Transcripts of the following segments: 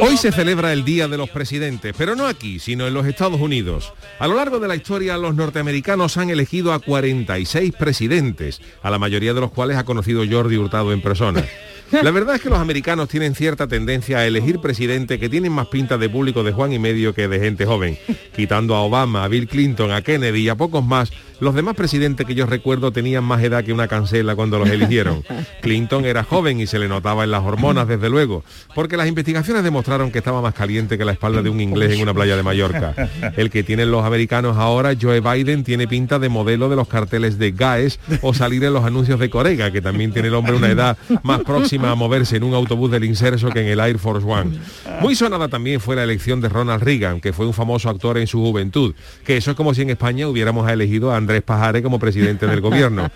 Hoy se celebra el Día de los Presidentes, pero no aquí, sino en los Estados Unidos. A lo largo de la historia, los norteamericanos han elegido a 46 presidentes, a la mayoría de los cuales ha conocido Jordi Hurtado en persona. La verdad es que los americanos tienen cierta tendencia a elegir presidentes que tienen más pinta de público de Juan y medio que de gente joven. Quitando a Obama, a Bill Clinton, a Kennedy y a pocos más, los demás presidentes que yo recuerdo tenían más edad que una cancela cuando los eligieron. Clinton era joven y se le notaba en las hormonas, desde luego, porque las investigaciones demostraron que estaba más caliente que la espalda de un inglés en una playa de Mallorca. El que tienen los americanos ahora, Joe Biden, tiene pinta de modelo de los carteles de GAES o salir en los anuncios de Corega, que también tiene el hombre una edad más próxima a moverse en un autobús del inserso que en el Air Force One. Muy sonada también fue la elección de Ronald Reagan, que fue un famoso actor en su juventud, que eso es como si en España hubiéramos elegido a Andrés Pajares como presidente del gobierno.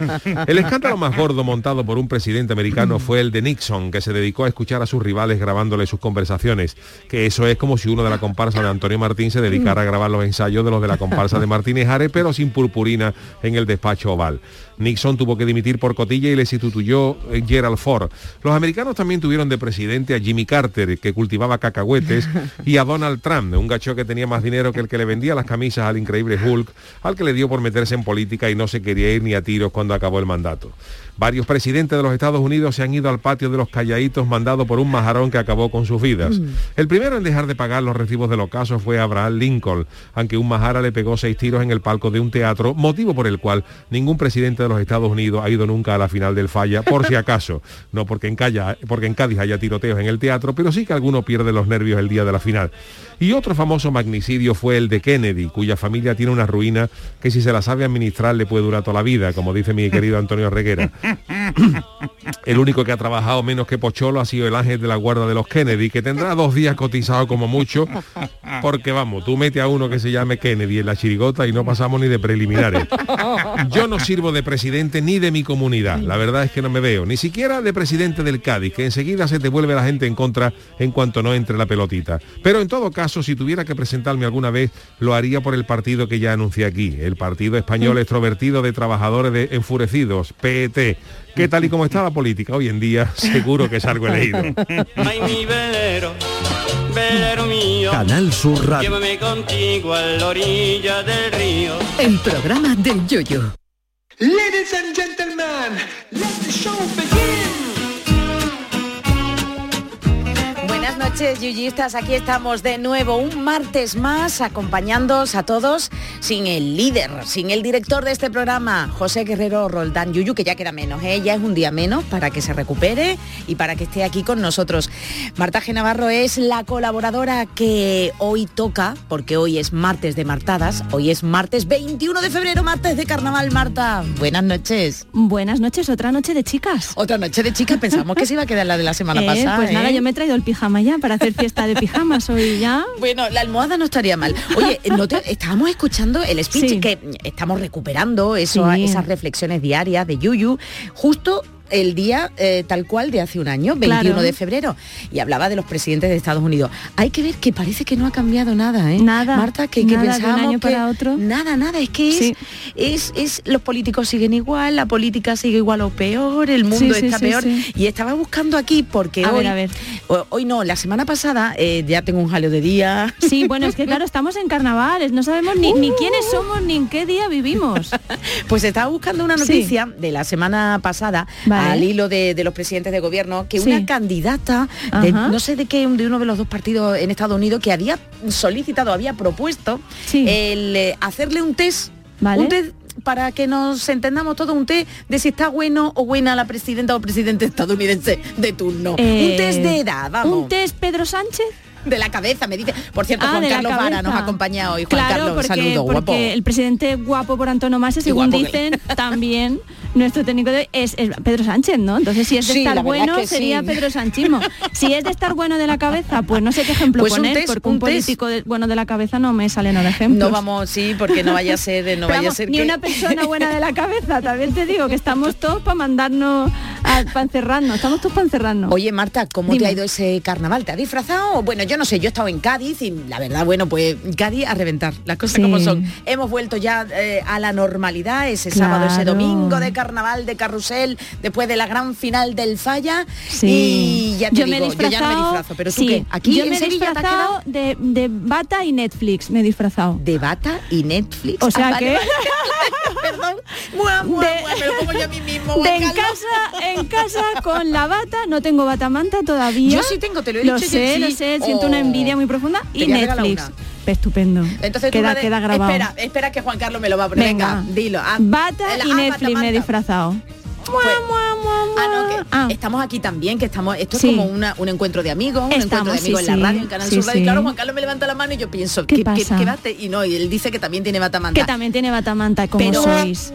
El escándalo más gordo montado por un presidente americano fue el de Nixon, que se dedicó a escuchar a sus rivales grabándole sus conversaciones, que eso es como si uno de la comparsa de Antonio Martín se dedicara a grabar los ensayos de los de la comparsa de Martínez Ares, pero sin purpurina en el despacho oval. Nixon tuvo que dimitir por cotilla y le sustituyó eh, Gerald Ford. Los americanos también tuvieron de presidente a Jimmy Carter, que cultivaba cacahuetes, y a Donald Trump, un gacho que tenía más dinero que el que le vendía las camisas al increíble Hulk, al que le dio por meterse en política y no se quería ir ni a tiros cuando acabó el mandato. Varios presidentes de los Estados Unidos se han ido al patio de los calladitos mandado por un majarón que acabó con sus vidas. El primero en dejar de pagar los recibos del ocaso fue Abraham Lincoln, aunque un majara le pegó seis tiros en el palco de un teatro, motivo por el cual ningún presidente de los Estados Unidos ha ido nunca a la final del falla, por si acaso. No porque en, Calla- porque en Cádiz haya tiroteos en el teatro, pero sí que alguno pierde los nervios el día de la final. Y otro famoso magnicidio fue el de Kennedy, cuya familia tiene una ruina que si se la sabe administrar le puede durar toda la vida, como dice mi querido Antonio Reguera. El único que ha trabajado menos que Pocholo ha sido el ángel de la guarda de los Kennedy, que tendrá dos días cotizado como mucho, porque vamos, tú mete a uno que se llame Kennedy en la chirigota y no pasamos ni de preliminares. Yo no sirvo de presidente ni de mi comunidad, la verdad es que no me veo, ni siquiera de presidente del Cádiz, que enseguida se te vuelve la gente en contra en cuanto no entre la pelotita. Pero en todo caso, si tuviera que presentarme alguna vez, lo haría por el partido que ya anuncié aquí, el Partido Español Extrovertido de Trabajadores de Enfurecidos, PET, que tal y como está la política hoy en día, seguro que salgo elegido. Ay, mi velero, velero mío. Canal Sur Radio. Llévame contigo a la orilla del río. El programa del Yoyo. Ladies and gentlemen, let the show begin. Noches, yuyistas. Aquí estamos de nuevo un martes más acompañándoos a todos sin el líder, sin el director de este programa, José Guerrero Roldán Yuyu, que ya queda menos, ¿eh? ya es un día menos para que se recupere y para que esté aquí con nosotros. Marta G. Navarro es la colaboradora que hoy toca, porque hoy es martes de martadas, hoy es martes 21 de febrero, martes de carnaval, Marta. Buenas noches. Buenas noches, otra noche de chicas. Otra noche de chicas, pensamos que se iba a quedar la de la semana Eh, pasada. Pues nada, ¿eh? yo me he traído el pijama ya para hacer fiesta de pijamas hoy ya. Bueno, la almohada no estaría mal. Oye, ¿no te- estábamos escuchando el speech Sí. que estamos recuperando eso, Sí. esas reflexiones diarias de Yuyu, justo el día eh, tal cual de hace un año, 21 Claro. de febrero, y hablaba de los presidentes de Estados Unidos. Hay que ver que parece que no ha cambiado nada, ¿eh? Nada, Marta, que, que nada de un pensábamos año que para otro. nada, nada, es que es, Sí. es, es los políticos siguen igual, la política sigue igual o peor, el mundo Sí, está sí, peor. Y estaba buscando aquí porque A hoy, ver, a ver. hoy no, la semana pasada eh, ya tengo un jaleo de día. Sí, bueno, es que claro, estamos en carnavales, no sabemos ni, ni quiénes somos ni en qué día vivimos. Pues estaba buscando una noticia de la semana pasada Vale. Al hilo de, de los presidentes de gobierno que Sí. una candidata de no sé de qué de uno de los dos partidos en Estados Unidos que había solicitado, había propuesto Sí. el eh, hacerle un test, Vale. un test para que nos entendamos todo, un té de si está bueno o buena la presidenta o presidente estadounidense de turno. un Eh, test de edad, vamos. ¿Un test Pedro Sánchez? de la cabeza, me dice. Por cierto, Ah, Juan Carlos Vara nos acompaña hoy. Juan claro, Carlos, porque, saludo, porque guapo. el presidente guapo por antonomasia, según que- dicen, también nuestro técnico de hoy es, es Pedro Sánchez, ¿no? Entonces, si es de Sí, estar es bueno, que sería sí. Pedro Sanchismo. Si es de estar bueno de la cabeza, pues no sé qué ejemplo Pues un poner, test, porque un, político de- bueno de la cabeza no me sale nada ejemplo. No vamos, sí, porque no vaya a ser, no Pero vaya a ser ni que... una persona buena de la cabeza, también te digo que estamos todos para mandarnos, para encerrarnos, estamos todos para encerrarnos. Oye, Marta, ¿cómo Dime. te ha ido ese carnaval? ¿Te ha disfrazado? Bueno, yo no sé, yo he estado en Cádiz y la verdad, bueno, pues Cádiz a reventar, las cosas Sí. como son. Hemos vuelto ya eh, a la normalidad, ese sábado, ese domingo de carnaval, de carrusel, después de la gran final del Falla. Sí. Y ya te yo digo, me he yo ya no me disfrazado, disfrazo, pero tú sí, qué, aquí yo en me he Sevilla te has disfrazado quedado de, de bata y Netflix, me he disfrazado. de bata y Netflix. O sea Ah, que- vale. Perdón. Mua, mua, De- mua, me lo pongo yo a mí mismo. De Juan en casa, en casa con la bata, no tengo batamanta todavía. Yo sí tengo, te lo he Lo dicho, yo sé, sí. lo sé, siento una Oh. envidia muy profunda. Y Netflix. Estupendo. Entonces queda, de- queda grabado. Espera, espera que Juan Carlos me lo va a poner. Venga, dilo. Ah, Bata y ah, Netflix me he disfrazado. Pues- Ah, no, que Ah. estamos aquí también, que estamos, esto Sí. es como una- un encuentro de amigos, un encuentro Estamos, de amigos sí, en la radio, en Canal Sí, Sur Radio. Y claro, Juan Carlos me levanta la mano y yo pienso, ¿Qué ¿qué, pasa? qué? Y no, y él dice que también tiene batamanta. Que también tiene batamanta, como Pero sois.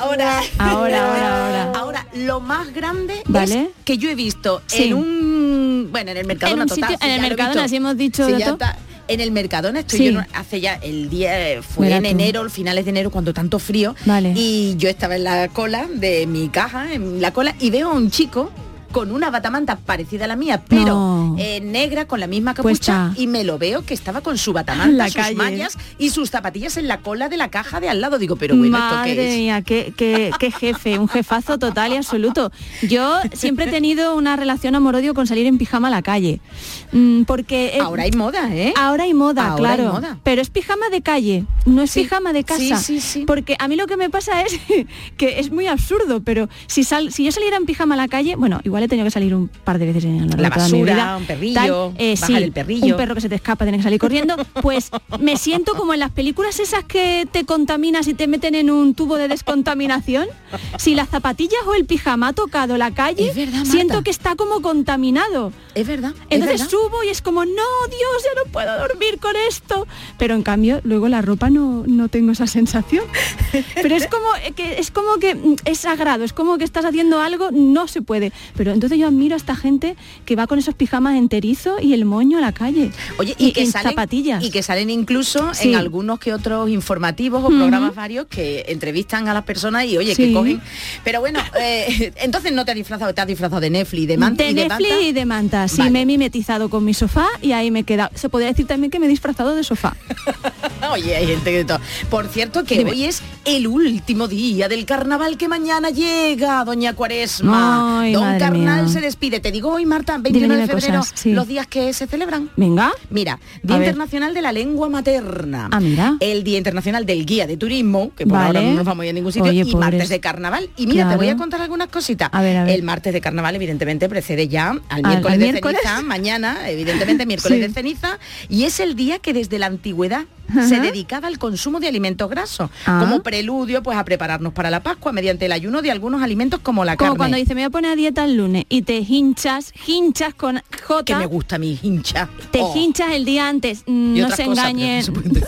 ahora, Ahora, ahora, ahora. ahora, lo más grande Vale. es que yo he visto en un, bueno, en el Mercadona En un total. sitio- en el sí hemos dicho Sí, de ya todo. está. En el Mercadona estoy Sí. yo hace ya el día eh, fue Mira en tú. enero, finales de enero cuando tanto frío Vale. y yo estaba en la cola de mi caja, en la cola y veo a un chico con una batamanta parecida a la mía, pero No. eh, negra con la misma capucha Puesta. y me lo veo que estaba con su batamanta, la sus calle. mallas y sus zapatillas en la cola de la caja de al lado. Digo, pero bueno, ¿esto Madre qué es? mía, qué, qué- qué jefe, un jefazo total y absoluto. Yo siempre he tenido una relación amor-odio con salir en pijama a la calle. Mm, porque Ahora hay moda, ¿eh? Ahora hay moda, Ahora hay claro. moda. Pero es pijama de calle, no es Sí, pijama de casa. sí, sí, sí. Porque a mí lo que me pasa es que es muy absurdo, pero si sal, si yo saliera en pijama a la calle, bueno, igual he tenido que salir un par de veces en La mi basura, vida, un perrillo, eh, bajar sí, el perrillo. Un perro que se te escapa, tienes que salir corriendo. Pues me siento como en las películas esas que te contaminas y te meten en un tubo de descontaminación. Si las zapatillas o el pijama ha tocado la calle, verdad, siento que está como contaminado. Es verdad. es Entonces verdad. subo y es como, no, Dios, ya no puedo dormir con esto. Pero en cambio, luego la ropa no, no tengo esa sensación. Pero es como eh, que es como que mm, es sagrado, es como que estás haciendo algo, no se puede. Pero entonces yo admiro a esta gente que va con esos pijamas enterizo y el moño a la calle. Oye, y, que en salen, zapatillas. y que salen incluso Sí. en algunos que otros informativos o programas varios que entrevistan a las personas y oye, Sí. que cogen. Pero bueno, eh, entonces no te has disfrazado, te has disfrazado de Netflix, de manta de y de Netflix manta. y de manta. Sí, Vale. me he mimetizado con mi sofá y ahí me he quedado. Se podría decir también que me he disfrazado de sofá. Oye, hay gente que de todo. Por cierto, que Dime. hoy es el último día del carnaval que mañana llega, doña Cuaresma. Ay, Don mía. se despide. Te digo hoy, Marta, 21 Dime, de febrero, cosas, sí. los días que se celebran. Venga. Mira, Día A ver. Internacional de la Lengua Materna. Ah, mira. El Día Internacional del Guía de Turismo, que por Vale. ahora no nos vamos a ir a ningún sitio, Oye, y pobres. martes de carnaval. Y mira, te voy a contar algunas cositas. A ver, a ver. El martes de carnaval, evidentemente, precede ya al miércoles de miércoles. ceniza, mañana, evidentemente, miércoles Sí. de ceniza, y es el día que desde la antigüedad se dedicaba al consumo de alimentos grasos, Ah. como preludio pues a prepararnos para la Pascua mediante el ayuno de algunos alimentos como la Como carne. cuando dice me voy a poner a dieta el lunes y te hinchas, hinchas con J. que me gusta mi hincha. Te Oh. hinchas el día antes, mm, no se engañen.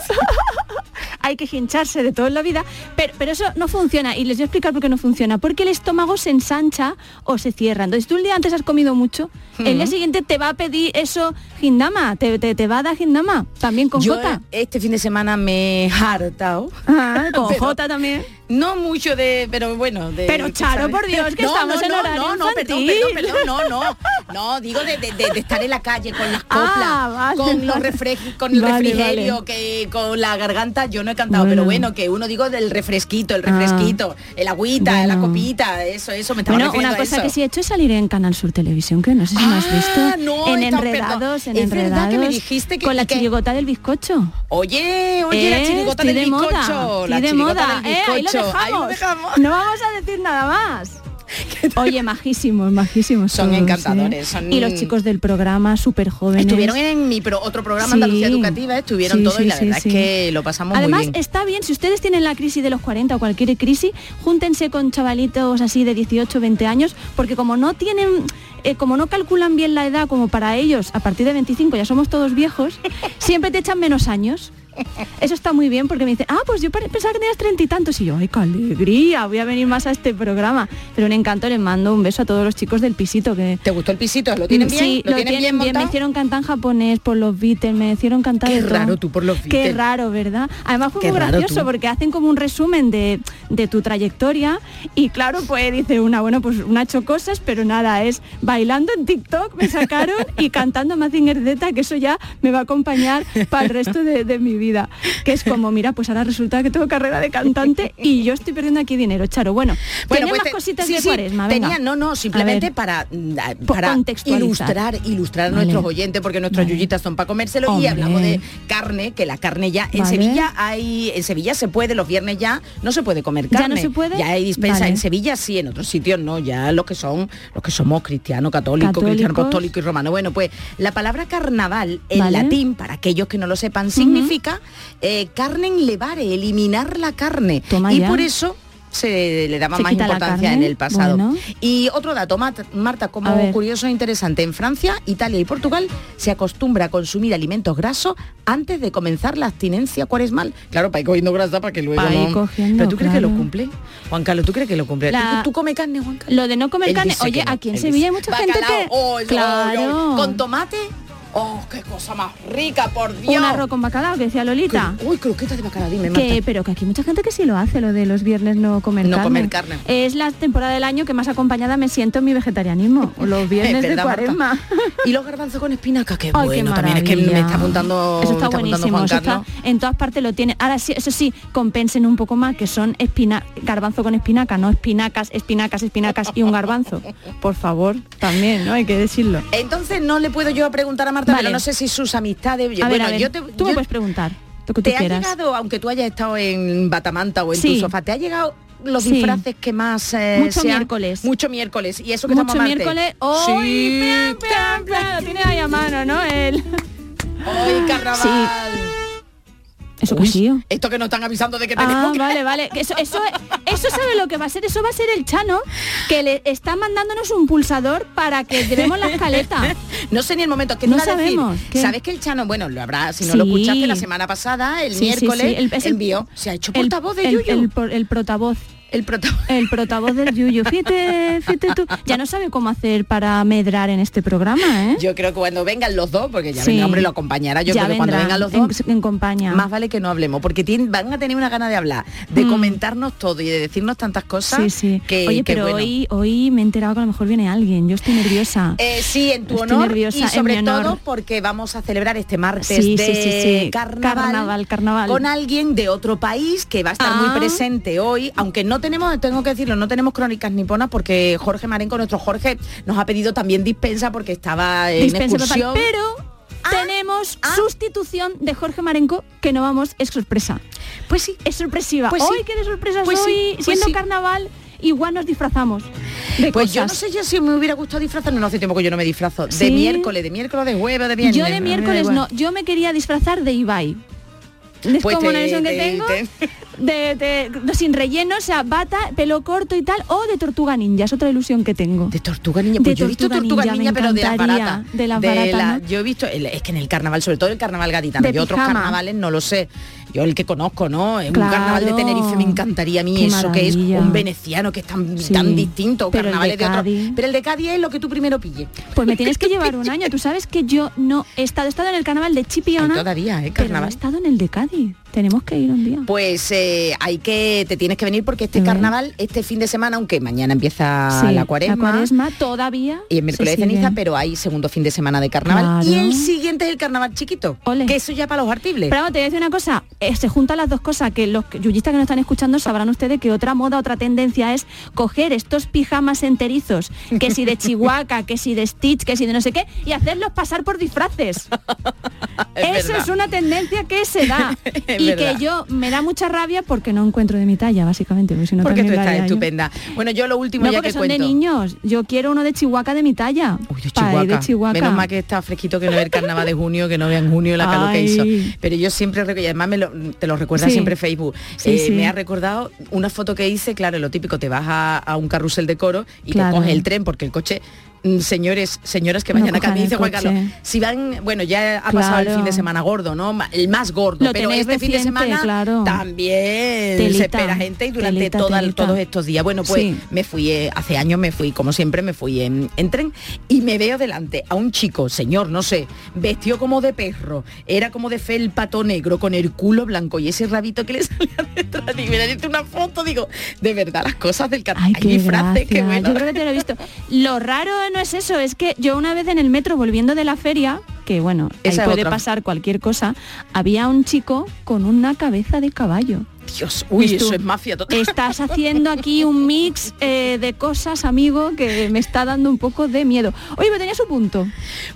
Hay que hincharse de todo en la vida, pero, pero eso no funciona y les voy a explicar por qué no funciona. Porque el estómago se ensancha o se cierra. Entonces tú el día antes has comido mucho, el día siguiente te va a pedir eso gindama, te, te, te va a dar gindama, también con Yo J. este fin de semana me he hartado. Ah, con Pero- J también. No mucho de, pero bueno, de. Pero, Charo, ¿sabes? por Dios, que No, estamos no, en horario no, no, perdón, infantil. perdón, perdón, no, no. No, digo de, de- de- de estar en la calle con las coplas, Ah, vale, con los vale. refre- con el Vale, refrigerio, vale. que con la garganta yo no he cantado, Bueno. pero bueno, que uno digo del refresquito, el Ah. refresquito, el agüita, la copita, eso, eso me estaba Bueno, una a cosa eso. que sí he hecho es salir en Canal Sur Televisión, que no sé si me has Ah, visto. no, en Enredados, perdón. en Es verdad Enredados. que me dijiste que- con la que- chirigota del bizcocho. Oye, oye, la Eh, chirigota del de bizcocho, la de chirigota moda. del Eh, ahí lo bizcocho. dejamos. Ahí lo dejamos. No vamos a decir nada más. Oye, majísimos, majísimos. Son todos, encantadores, ¿eh? son- Y los chicos del programa, súper jóvenes. Estuvieron en mi pro- otro programa Sí. Andalucía Educativa, estuvieron Sí, todos y la verdad es que lo pasamos Además, muy bien. está bien, si ustedes tienen la crisis de los 40 o cualquier crisis, júntense con chavalitos así de 18, 20 años, porque como no tienen, eh, como no calculan bien la edad como para ellos, a partir de 25 ya somos todos viejos, siempre te echan menos años. Eso está muy bien porque me dicen, ah, pues yo pensaba que tenías treinta y tantos. Y yo, ay, qué alegría, voy a venir más a este programa. Pero un encanto, les mando un beso a todos los chicos del pisito que... ¿Te gustó el pisito? ¿Lo tienen bien? Sí, ¿Lo, tienen tienen bien, me hicieron cantar en japonés por los Beatles, me hicieron cantar Qué de todo. raro tú por los Qué Beatles. raro, ¿verdad? Además fue Qué muy gracioso tú. porque hacen como un resumen de, de tu trayectoria y claro, pues dice una, bueno, pues una hecho cosas, pero nada, es bailando en TikTok, me sacaron y cantando Mazinger Z, que eso ya me va a acompañar para el resto de, de mi vida. Que es como, mira, pues ahora resulta que tengo carrera de cantante y yo estoy perdiendo aquí dinero, Charo. Bueno, Bueno, ¿tienes pues más te- cositas sí, de sí, cuaresma? Venga. Tenía, no, no, simplemente ver. para, mm, para ilustrar, ilustrar a nuestros oyentes, porque nuestras Vale. yuyitas son para comérselo y hablamos de carne, que la carne ya, en Vale. Sevilla hay, en Sevilla se puede, los viernes ya no se puede comer ¿Ya carne. no se puede? Ya hay dispensa, en Sevilla sí, en otros sitios no, ya los que son, los que somos cristianos, católicos, cristiano apostólico y romano. Bueno, pues la palabra carnaval en latín, para aquellos que no lo sepan, significa eh, carne levare, eliminar la carne. Toma y ya. por eso se le daba Se más importancia en el pasado. bueno. Y otro dato, Marta, como curioso e interesante, en Francia, Italia y Portugal se acostumbra a consumir alimentos grasos antes de comenzar la abstinencia cuaresmal. Claro, para ir cogiendo grasa para que luego Pa' no... cogiendo, Pero tú crees que lo cumple? Juan Carlos, ¿tú crees que lo cumple? La- ¿Tú, tú comes carne, Juan Carlos? Lo de no comer Él carne, oye, no, aquí en Sevilla hay mucha gente Bacalao, que... oh, oh, oh, claro. con tomate. Oh, qué cosa más rica, por Dios. Un arroz con bacalao, que decía Lolita. Uy, croquetas de bacalao, dime, Marta. Que, pero que aquí mucha gente que sí lo hace, lo de los viernes no comer No carne. comer carne. Es la temporada del año que más acompañada me siento en mi vegetarianismo. Los viernes de cuaresma. Y los garbanzos con espinaca, qué Ay, bueno. qué También es que me está apuntando, Eso está buenísimo. Eso está- en todas partes lo tienen. Ahora sí, eso sí, compensen un poco más, que son espina, garbanzo con espinaca, no espinacas, espinacas, espinacas y un garbanzo. Por favor, también, ¿no? Hay que decirlo. Entonces no le puedo yo preguntar a Marta, Vale. pero no sé si sus amistades. A bueno, ver, a ver, yo te, tú me yo- puedes preguntar que tú ¿te ha quieras. llegado, aunque tú hayas estado en Batamanta o en Sí. tu sofá, te ha llegado los Sí. disfraces que más eh, Mucho sean- miércoles. mucho miércoles y eso que Mucho estamos martes. miércoles. Sí. ¡Hoy! Plan, plan, plan, lo tiene ahí a mano, ¿no? El... Hoy carnaval. Sí. Eso Uy, que sí. Esto que nos están avisando de que Ah, tenemos que- vale, vale. Eso, eso, eso sabe lo que va a ser. Eso va a ser el Chano que le está mandándonos un pulsador para que llevemos la escaleta. No sé ni el momento que No decir, sabemos, ¿qué? Sabes que el Chano, bueno, lo habrá, si no Sí. lo escuchaste la semana pasada, el Sí, miércoles, sí. El- el- envió, se ha hecho El- portavoz de el, Yuyu. el por- el portavoz. El protagonista. El portavoz del Yuyu. Fíjate, fíjate tú. Ya no sabe cómo hacer para medrar en este programa, ¿eh? Yo creo que cuando vengan los dos, porque ya Sí. vendrá, hombre, lo acompañará. Yo Ya creo que cuando vengan los en- dos, En, compañía. más vale que no hablemos, porque tienen- van a tener una gana de hablar, de Mm. comentarnos todo y de decirnos tantas cosas. Sí, sí. Que, Oye, que pero bueno. hoy, hoy me he enterado que a lo mejor viene alguien. Yo estoy nerviosa. Eh, sí, en tu Estoy honor nerviosa, y en sobre honor. todo porque vamos a celebrar este martes Sí, de sí, sí, sí. carnaval, Carnaval, carnaval. con alguien de otro país que va a estar Ah. muy presente hoy, aunque no tenemos, tengo que decirlo, no tenemos crónicas niponas porque Jorge Marenco, nuestro Jorge, nos ha pedido también dispensa porque estaba en Dispense, papá. excursión. Pero Ah, tenemos ah. sustitución de Jorge Marenco que no vamos, es sorpresa. Pues sí, Es sorpresiva. Pues sí. Hoy, qué de sorpresas Pues sí, hoy, pues siendo carnaval, igual nos disfrazamos. De Pues yo no cosas. sé yo si me hubiera gustado disfrazarme, no hace tiempo que yo no me disfrazo. De miércoles, de miércoles, de jueves, de viernes. Yo de da miércoles no, yo me quería disfrazar de Ibai. Es Pues como una ilusión que te- tengo te- de, de- de- sin relleno, o sea, bata, pelo corto y tal, o de tortuga ninja, es otra ilusión que tengo. De tortuga niña, pues De yo he visto Tortuga Ninja, pero de las baratas. de las baratas, ¿no? Yo he visto, es que en el carnaval, sobre todo el carnaval gaditano, De yo otros carnavales no lo sé. Yo el que conozco, ¿no? En Claro. Un carnaval de Tenerife me encantaría a mí Qué eso, que es un veneciano, que es tan, Sí. tan distinto, Pero el de carnavales de, otro. Cádiz. Pero el de Cádiz es lo que tú primero pilles. Pues me tienes que llevar un año. Tú sabes que yo no he estado, he estado en el carnaval de Chipiona. Ay, todavía, ¿eh? Pero no he Carnaval. estado en el de Cádiz. Tenemos que ir un día. Pues eh, hay que, te tienes que venir porque este carnaval, este fin de semana, aunque mañana empieza Sí, la cuaresma, cuaresma todavía. y el miércoles de ceniza, pero hay segundo fin de semana de carnaval. Y el siguiente es el carnaval chiquito, Ole. que eso ya para los artibles. Pero te voy a decir una cosa, eh, se juntan las dos cosas, que los yuyistas que nos están escuchando sabrán ustedes que otra moda, otra tendencia es coger estos pijamas enterizos, que si de Chihuahua, que si de Stitch, que si de no sé qué, y hacerlos pasar por disfraces. Es Eso verdad. es una tendencia que se da. Y y verdad. que yo me da mucha rabia porque no encuentro de mi talla, básicamente. Porque, si no Porque tú estás yo. estupenda. Bueno, yo lo último No, ya porque que son cuento. de niños. Yo quiero uno de Chihuahua de mi talla. Uy, de Chihuahua. de Chihuahua. Menos mal que está fresquito que no es el carnaval de junio, que no vean junio la calor que hizo. Pero yo siempre recuerdo, y además me lo- te lo recuerda Sí. siempre Facebook. Sí, Eh, sí. Me ha recordado una foto que hice, claro, lo típico, te vas a, a un carrusel de coro y Claro. te coges el tren porque el coche señores, señoras que No vayan dice el Juan. Carlos, si van, bueno, ya ha pasado el fin de semana gordo, ¿no? El más gordo, Lo pero este fin de semana claro. también se espera gente y durante telita, toda- telita. todos estos días. Bueno, pues Sí. me fui, eh, hace años me fui, como siempre, me fui en, en tren y me veo delante a un chico, señor, no sé, vestido como de perro, era como de felpato negro, con el culo blanco y ese rabito que le salía detrás. Y me una foto, digo, de verdad, las cosas del disfraces, bueno. Yo creo que te lo he visto. Lo raro no es eso, es que yo una vez en el metro volviendo de la feria, que bueno, ahí Esa puede otra. pasar cualquier cosa, había un chico con una cabeza de caballo. Dios, uy, eso es mafia total. Estás haciendo aquí un mix eh, de cosas, amigo, que me está dando un poco de miedo. Oye, pero tenía su punto.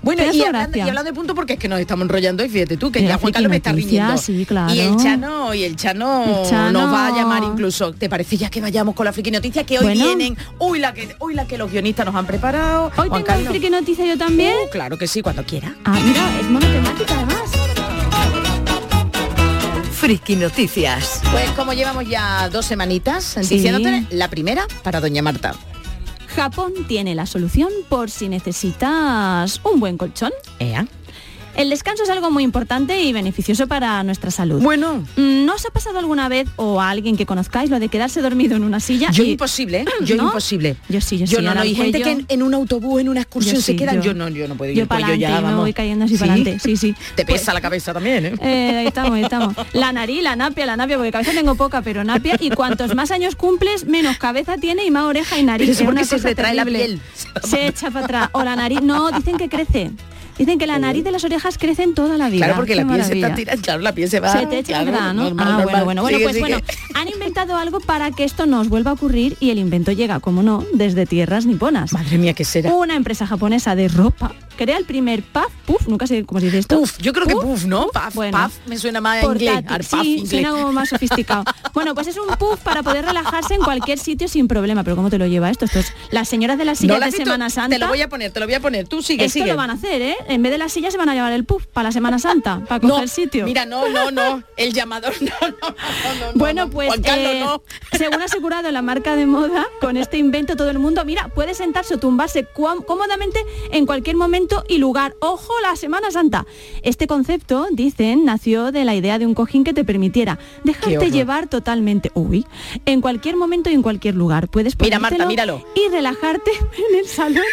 Bueno, y hablando, y hablando de punto porque es que nos estamos enrollando y fíjate tú, que ya Juan Carlos me está riñendo. sí, claro. Y el Chano, y el Chano, El Chano. nos va a llamar incluso. ¿Te parece ya que vayamos con la friki noticia que hoy Bueno. vienen? Uy, la que, uy, la que los guionistas nos han preparado. Hoy Juan tengo Carlos. friki noticia yo también. Uh, claro que sí, cuando quiera. Ah, mira, es monotemática además. Friki Noticias. Pues como llevamos ya dos semanitas Sí. diciéndote, la primera para doña Marta. Japón tiene la solución por si necesitas un buen colchón. Ea. El descanso es algo muy importante y beneficioso para nuestra salud. Bueno, Mm, ¿No os ha pasado alguna vez o a alguien que conozcáis lo de quedarse dormido en una silla? yo y- imposible, ¿eh? yo ¿No? imposible. Yo sí, yo sí, no, no, hay gente que en, en un autobús, en una excursión Yo se sí, quedan. yo- Yo, no, yo no puedo ir. yo cuello pa'lante, ya, me voy cayendo así ¿Sí? pa'lante, sí, sí. Te pesa Pues- la cabeza también, ¿eh? Eh, ahí estamos, ahí estamos. La nariz, la napia, la napia, porque cabeza tengo poca, pero napia. Y cuantos más años cumples, menos cabeza tiene y más oreja y nariz. Pero eso Es porque una se retrae la piel. Se echa para atrás. O la nariz. No, dicen que crece. Dicen que la nariz de las orejas crecen toda la vida. Claro, porque la piel se está tirando, claro, la piel se va. Se te echa claro, normal, ah, normal. bueno, bueno, bueno, Sigue, pues sigue. bueno, han inventado algo para que esto no os vuelva a ocurrir y el invento llega, como no, desde tierras niponas. Madre mía, ¿qué será? Una empresa japonesa de ropa crea el primer puff, puff, nunca sé cómo se dice esto. Puff, yo creo que puff, ¿no? Puff, bueno. puff me suena más inglés. Puff sí, inglés. suena como más sofisticado. bueno, pues es un puff para poder relajarse en cualquier sitio sin problema. Pero ¿cómo te lo lleva esto? Esto es las señoras de las ¿No sillas de? Semana Santa. Te lo voy a poner, te lo voy a poner. Tú sigue, esto sigue. lo van a hacer, ¿eh? En vez de las sillas se van a llevar el puff para la Semana Santa, para coger no, sitio. Mira, no, no, no. El llamador, no, no, no, no, no, Bueno, no. pues Juan Carlos, eh, según ha asegurado la marca de moda, con este invento todo el mundo, mira, puede sentarse o tumbarse cómodamente en cualquier momento y lugar. Ojo, la Semana Santa. Este concepto, dicen, nació de la idea de un cojín que te permitiera dejarte llevar totalmente, uy, en cualquier momento y en cualquier lugar. Puedes Mira, Marta, míralo. y relajarte en el salón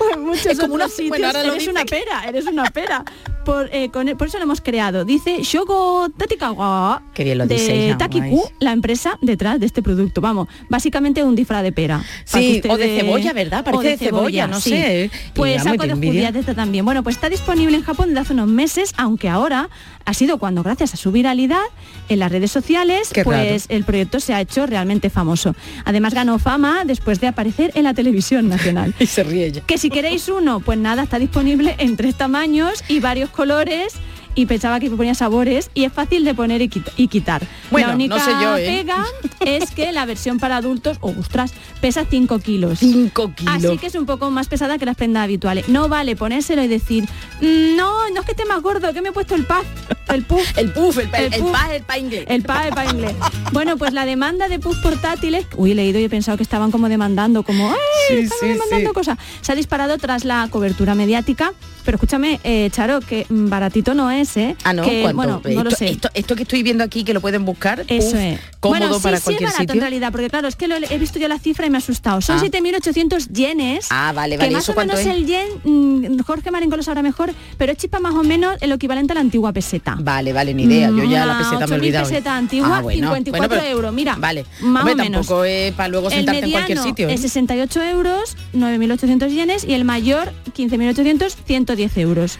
o en muchos Es como otros una- sitios. bueno, ahora lo eres dice una pera, eres una pera. Por, eh, con por eso lo hemos creado. Dice Shogo Tatikawa Qué bien lo de dice, Takiku, la empresa detrás de este producto. Vamos, básicamente un disfraz de pera. Sí, o de cebolla, ¿verdad? o Parece de cebolla, no sé. Y Pues saco de judías de esta también. Bueno, pues está disponible en Japón desde hace unos meses, aunque ahora ha sido cuando gracias a su viralidad en las redes sociales, Qué pues el proyecto se ha hecho realmente famoso. Además ganó fama después de aparecer en la televisión nacional. Y se ríe ella. Que si queréis uno, pues nada, está disponible en tres tamaños y varios colores. Y pensaba que ponía sabores y es fácil de poner y, quit- y quitar. Bueno, la no única sé yo, ¿eh? pega es que la versión para adultos, oh, ostras, pesa 5 kilos. 5 kilos. Así que es un poco más pesada que las prendas habituales. No vale ponérselo y decir, "Mm, no, no es que esté más gordo, que me he puesto el puff, el puff. El puff, el, el, El puff. el pa inglés. El pa, el pa inglés. Bueno, pues la demanda de puff portátiles, uy, he leído y he pensado que estaban como demandando, como, ¡ay! Sí, estaban sí, demandando sí. cosas. Se ha disparado tras la cobertura mediática, pero escúchame, eh, Charo, que mm, baratito no es, ¿eh? Ah, no, Que, bueno, no esto, lo sé. Esto, esto que estoy viendo aquí, que lo pueden buscar, Eso puff, es. cómodo bueno, sí, para sí es cualquier barato en sitio. realidad, porque claro, es que lo he visto yo la cifra y me ha asustado. Son Ah. 7.800 yenes. Ah, vale, que vale, más ¿eso o menos es? el yen, mm, Jorge Marenco lo sabrá mejor, pero es chispa más o menos el equivalente a la antigua peseta. Vale, vale, ni idea. Yo ya la Una peseta me he 8.000 olvidado. peseta antigua, 54 euros, mira, Vale. más Hombre, o menos. tampoco es para luego El sentarte en cualquier sitio. ¿eh? es 68 euros, 9.800 yenes y el mayor 15.800, 110 euros.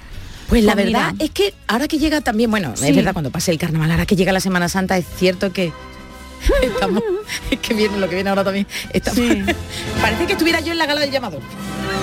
Pues la Pues verdad es que ahora que llega también, bueno, Sí. es verdad cuando pase el carnaval, ahora que llega la Semana Santa, es cierto que Estamos, es que viene lo que viene ahora también. Estamos- Sí. Parece que estuviera yo en la gala del llamador.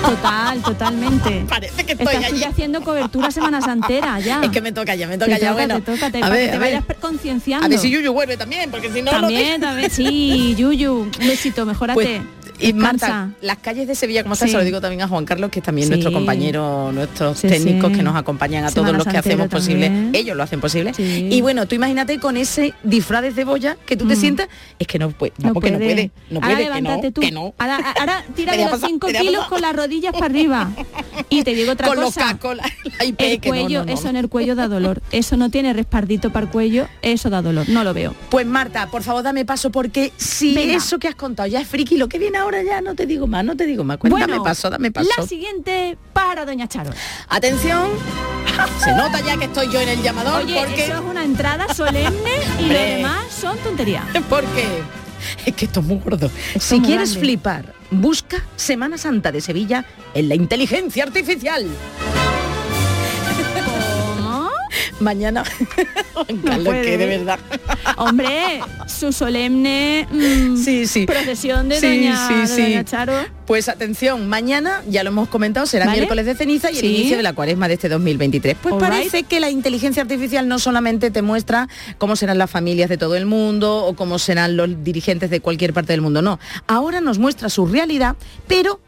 Total, totalmente. Parece que estoy Estás allí. haciendo cobertura Semana Santera, ya. Es que me toca ya, me Te toca ya, toca, bueno. te toca, te- a para ver, que te a ver. concienciando. A ver si Yuyu vuelve también, porque si no... También, también, sí, Yuyu, un besito, mejórate. Pues, y Marta, las calles de Sevilla, como Sí. se lo digo también a Juan Carlos, que es también Sí. nuestro compañero, nuestros Sí, técnicos que nos acompañan a Semana todos los que hacemos posible. también. Ellos lo hacen posible. Y bueno, tú imagínate con ese disfraz de cebolla que tú te Mm. sientas, es que no puede, no, porque no puede, no ahora puede, que no, tú. que no. Ahora, ahora tira de los pasar, 5 te voy a kilos con las rodillas para arriba. Y te digo otra con cosa. cascos, la, la IP, el no, cuello, no, no. eso en el cuello da dolor. Eso no tiene respaldito para el cuello, eso da dolor. No lo veo. Pues Marta, por favor dame paso porque si Venga. eso que has contado ya es friki, lo que viene ahora ya no te digo más, no te digo más. Cuéntame Bueno, paso, dame paso. La siguiente para Doña Charo. Atención, se nota ya que estoy yo en el llamador Oye, porque eso es una entrada solemne y lo Hombre. demás son tonterías. porque es que esto es muy gordo. Esto si muy quieres grande. flipar, busca Semana Santa de Sevilla en la inteligencia artificial. Mañana, Carlos, que de verdad. Hombre, su solemne mm, Sí, sí. procesión de, Sí, doña, de. Doña Charo. Pues atención, mañana, ya lo hemos comentado, será ¿Vale? miércoles de ceniza y el inicio de la cuaresma de este 2023. Pues All parece que la inteligencia artificial no solamente te muestra cómo serán las familias de todo el mundo o cómo serán los dirigentes de cualquier parte del mundo, no. Ahora nos muestra su realidad, pero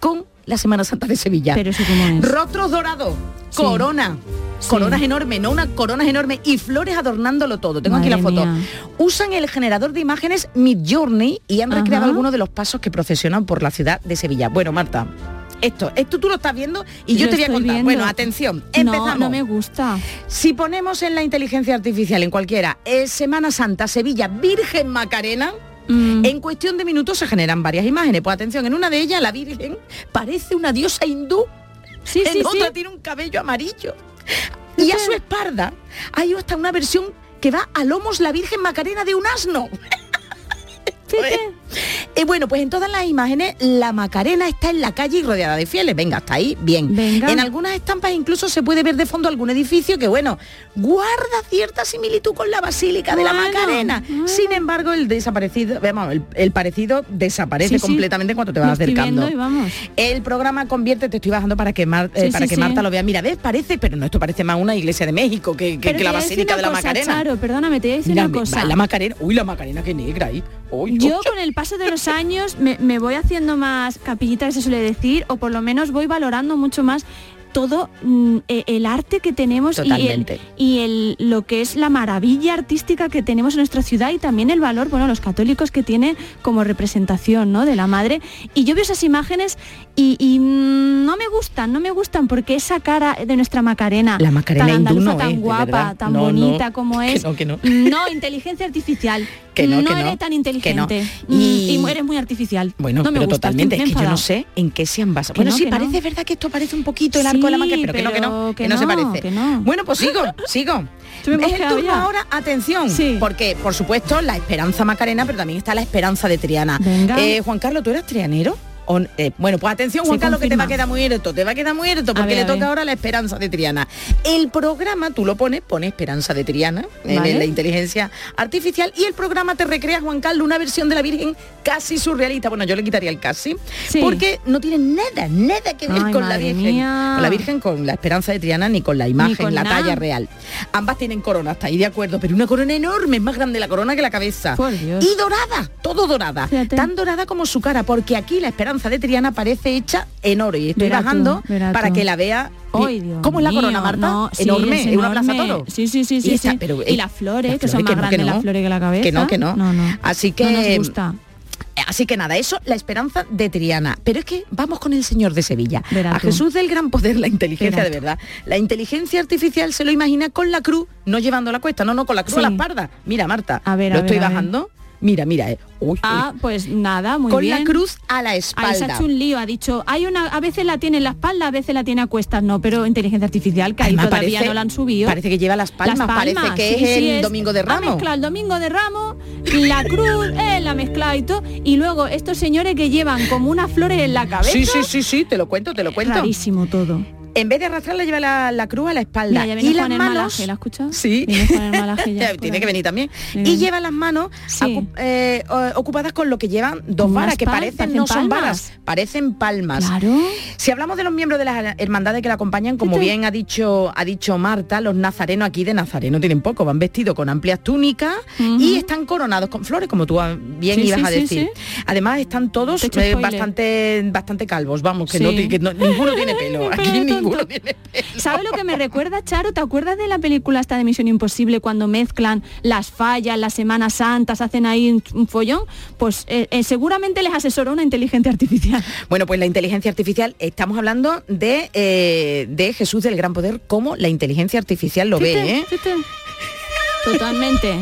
con la Semana Santa de Sevilla. Pero eso cómo es. Rostros dorados, corona. Sí. Coronas enormes, no una coronas enormes y flores adornándolo todo. Tengo aquí la foto. mía. Usan el generador de imágenes Midjourney y han recreado Ajá. algunos de los pasos que procesionan por la ciudad de Sevilla. Bueno, Marta, esto, esto tú lo estás viendo y yo te voy a contar. viendo. Bueno, atención, empezamos. No, no me gusta. Si ponemos en la inteligencia artificial, en cualquiera, eh, Semana Santa, Sevilla, Virgen Macarena, Mm, en cuestión de minutos se generan varias imágenes. Pues atención, en una de ellas la Virgen parece una diosa hindú sí, en sí, sí. otra tiene un cabello amarillo. Y a su espalda hay hasta una versión que va a lomos la Virgen Macarena de un asno. Y bueno, pues en todas las imágenes la Macarena está en la calle y rodeada de fieles. Venga, hasta ahí, bien. Venga. En algunas estampas incluso se puede ver de fondo algún edificio que, bueno, guarda cierta similitud con la Basílica de la Macarena. bueno. Sin embargo, el desaparecido, vamos, el, el parecido desaparece Sí, sí. completamente cuando te vas acercando. vamos. El programa convierte, te estoy bajando para que, Mar- eh, Sí, para que. Marta lo vea. Mira, ¿ves? Parece, pero no, esto parece más una iglesia de México que, que- la Basílica de la cosa, Macarena. Charo, perdóname, te voy a decir una cosa. La Macarena, uy, la Macarena que negra ahí. Yo con el paso de los años me, me voy haciendo más capillita, que se suele decir, o por lo menos voy valorando mucho más todo mm, e- el arte que tenemos y, el, Totalmente. y el, lo que es la maravilla artística que tenemos en nuestra ciudad y también el valor, bueno, los católicos que tienen como representación ¿no? de la madre. Y yo veo esas imágenes y, y, mm, no me gustan, no me gustan porque esa cara de nuestra Macarena, La Macarena tan hindú andaluza, no tan es, de guapa, tan No, no. bonita como Que es, no, que no. no, inteligencia artificial. Que no, que no. eres tan Que no. inteligente. Y- Y... y eres muy artificial. Bueno, no me pero gusta, totalmente, es que yo no sé en qué se han basado. Bueno, no, sí, parece verdad que esto parece un poquito el arco de la Sí, Macarena, pero, que no, que no, pero que que no, se parece. que no. Bueno, pues sigo, sigo. Es el turno ahora, atención, Sí. porque por supuesto la esperanza Macarena, pero también está la esperanza de Triana. Eh, Juan Carlos, ¿tú eras trianero? Eh, bueno, pues atención Juan Carlos que te va a quedar muy harto, te va a quedar muy harto porque ver, le toca ahora la esperanza de Triana. El programa, tú lo pones, pone esperanza de Triana en Vale. la inteligencia artificial y el programa te recrea, Juan Carlos, una versión de la Virgen casi surrealista. Bueno, yo le quitaría el casi, Sí. porque no tiene nada, nada que ver Ay, con la Virgen. mía. Con la Virgen, con la esperanza de Triana, ni con la imagen, con la nada. talla real. Ambas tienen corona, está ahí de acuerdo, pero una corona enorme, es más grande la corona que la cabeza. Por Dios. Y dorada, todo dorada. Fíjate. Tan dorada como su cara, porque aquí la esperanza de Triana parece hecha en oro. Y estoy bajando para que la vea. Ay, Dios ¿Cómo es la corona, Marta? no, sí, enorme, es es una plaza enorme. toro. Sí, sí, sí, sí, Y, esta- sí. pero, Y eh, las flores, las que son más no, grandes no. las flores que la cabeza. Que no, que no. No, no. Así que- No nos gusta. Así que nada, eso, la esperanza de Triana. Pero es que vamos con el Señor de Sevilla. Verá a tú. Jesús del gran poder, la inteligencia Verá de verdad. La inteligencia artificial se lo imagina con la cruz, no llevando la cuesta, no, no, con la cruz a la espalda. Mira, Marta, A ver, lo a estoy ver. bajando. Mira, mira, eh. Uy, uy. Ah, pues nada, muy con bien. la cruz a la Ahí se ha espalda. hecho un lío, ha dicho, hay una, a veces la tiene en la espalda, a veces la tiene a cuestas, no, pero inteligencia artificial, que ahí todavía parece- no la han subido. Parece que lleva las palmas, Las parece que sí, es sí, el domingo de Ha Ramos. el domingo de Ramos, la cruz, eh, la mezcla y todo, y luego estos señores que llevan como unas flores en la cabeza. Sí, sí, sí, sí, te lo cuento, te lo cuento. Rarísimo todo. En vez de arrastrarla, lleva la, la cruz a la espalda. Mira, y las manos... Malaje, ¿la has? Sí. Ya Tiene que venir también. Sí. Y lleva las manos Sí. eh, ocupadas con lo que llevan dos varas, que parecen, parecen no son palmas. varas, parecen palmas. Claro. Si hablamos de los miembros de las hermandades que la acompañan, como bien ha dicho, ha dicho Marta, los nazarenos aquí de Nazareno tienen poco, van vestidos con amplias túnicas y están coronados con flores, como tú bien Sí, ibas a decir. Además están todos eh, bastante, bastante calvos, vamos, que, no, ti- que no- ninguno tiene pelo. Aquí. Ninguno tiene pelo. ¿Sabe lo que me recuerda, Charo? ¿Te acuerdas de la película esta de Misión Imposible cuando mezclan las fallas, las Semanas Santas, hacen ahí un, follón? Pues eh, eh, seguramente les asesoró una inteligencia artificial. Bueno, pues la inteligencia artificial, estamos hablando de, eh, de Jesús del Gran Poder, como la inteligencia artificial lo ve, ¿eh? Totalmente.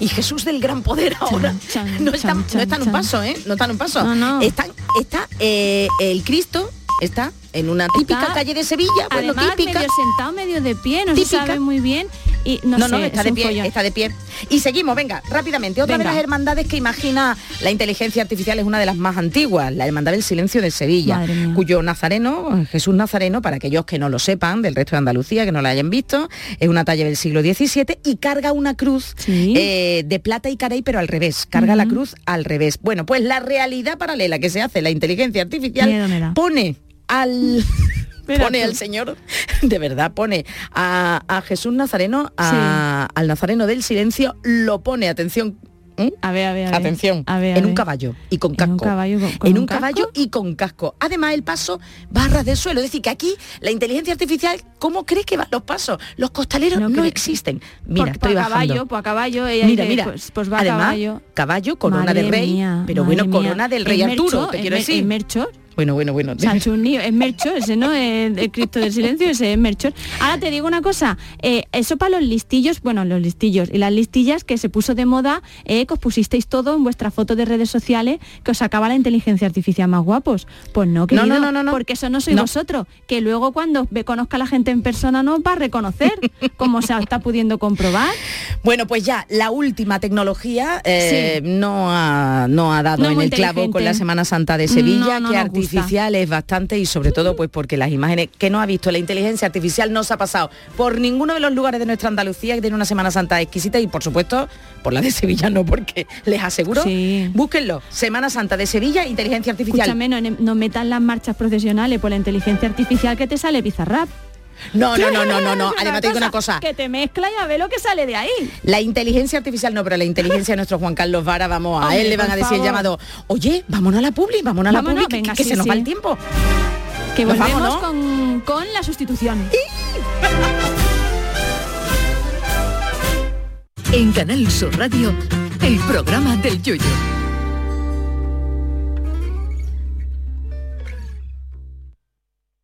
Y Jesús del Gran Poder ahora Chan, chan, no, está, chan, no está en un paso, ¿eh? No está en un paso. No, no. Está, está eh, el Cristo, está en una típica Está, calle de Sevilla, bueno, Además, típica. medio sentado, medio de pie, no Típica. se sabe muy bien. Y no, No, sé, no, está es de pie, follón. está de pie. Y seguimos, venga, rápidamente. Otra de Venga. las hermandades que imagina la inteligencia artificial es una de las más antiguas, la Hermandad del Silencio de Sevilla, cuyo nazareno, Jesús Nazareno, para aquellos que no lo sepan, del resto de Andalucía, que no la hayan visto, es una talla del siglo XVII y carga una cruz Sí. eh, de plata y carey, pero al revés, carga la cruz al revés. Bueno, pues la realidad paralela que se hace la inteligencia artificial pone al... Pone al Señor, de verdad, pone a, a Jesús Nazareno, a- al Nazareno del Silencio, lo pone, atención, ¿eh? A ver, a ver, a ver. atención, A ver, a en un caballo y con En casco. un caballo con- con en un caballo y con casco. Además, el paso va a ras del suelo. Es decir, que aquí la inteligencia artificial, ¿cómo crees que van los pasos? Los costaleros no, existen. Mira, Por- estoy por a bajando. caballo, pues a caballo, ella Mira, pues, pues va Además, a caballo. caballo, corona Madre de rey, mía, pero bueno, mía. corona del rey Arturo, Mercho, te quiero decir. Merchor. Bueno, bueno, bueno. Sancho Unido, es Merchor, ese no es el Cristo del Silencio, ese es Merchor. Ahora te digo una cosa, eh, eso para los listillos, bueno, los listillos y las listillas que se puso de moda, eh, que os pusisteis todo en vuestra foto de redes sociales, que os sacaba la inteligencia artificial más guapos. Pues no, No, querido, no, no, no, no. porque eso no sois vosotros, que luego cuando ve- conozca a la gente en persona no va a reconocer, como se está pudiendo comprobar. Bueno, pues ya, la última tecnología eh, no, ha, no ha dado en el clavo con la Semana Santa de Sevilla, que nos gusta. artificial es bastante y sobre todo pues porque las imágenes que no ha visto la inteligencia artificial no se ha pasado por ninguno de los lugares de nuestra Andalucía que tiene una Semana Santa exquisita y por supuesto por la de Sevilla no, porque les aseguro, Sí. búsquenlo, Semana Santa de Sevilla, inteligencia artificial. Escúchame, no, no metan las marchas procesionales por la inteligencia artificial que te sale Bizarrap. No, no, no, no, no, no. Además te digo una cosa. Que te mezcla y a ver lo que sale de ahí. La inteligencia artificial no, pero la inteligencia de nuestro Juan Carlos Vara, vamos, a Hombre, él le van a decir el llamado, oye, vámonos a la publi, vámonos a la publi, que- venga, que, sí, se nos sí. va el tiempo. Que Nos volvemos vamos, ¿no? con, con las sustituciones. En Canal Sur Radio, el programa del Yoyo.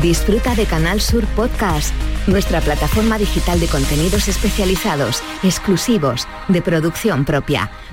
Disfruta de Canal Sur Podcast, nuestra plataforma digital de contenidos especializados, exclusivos, de producción propia,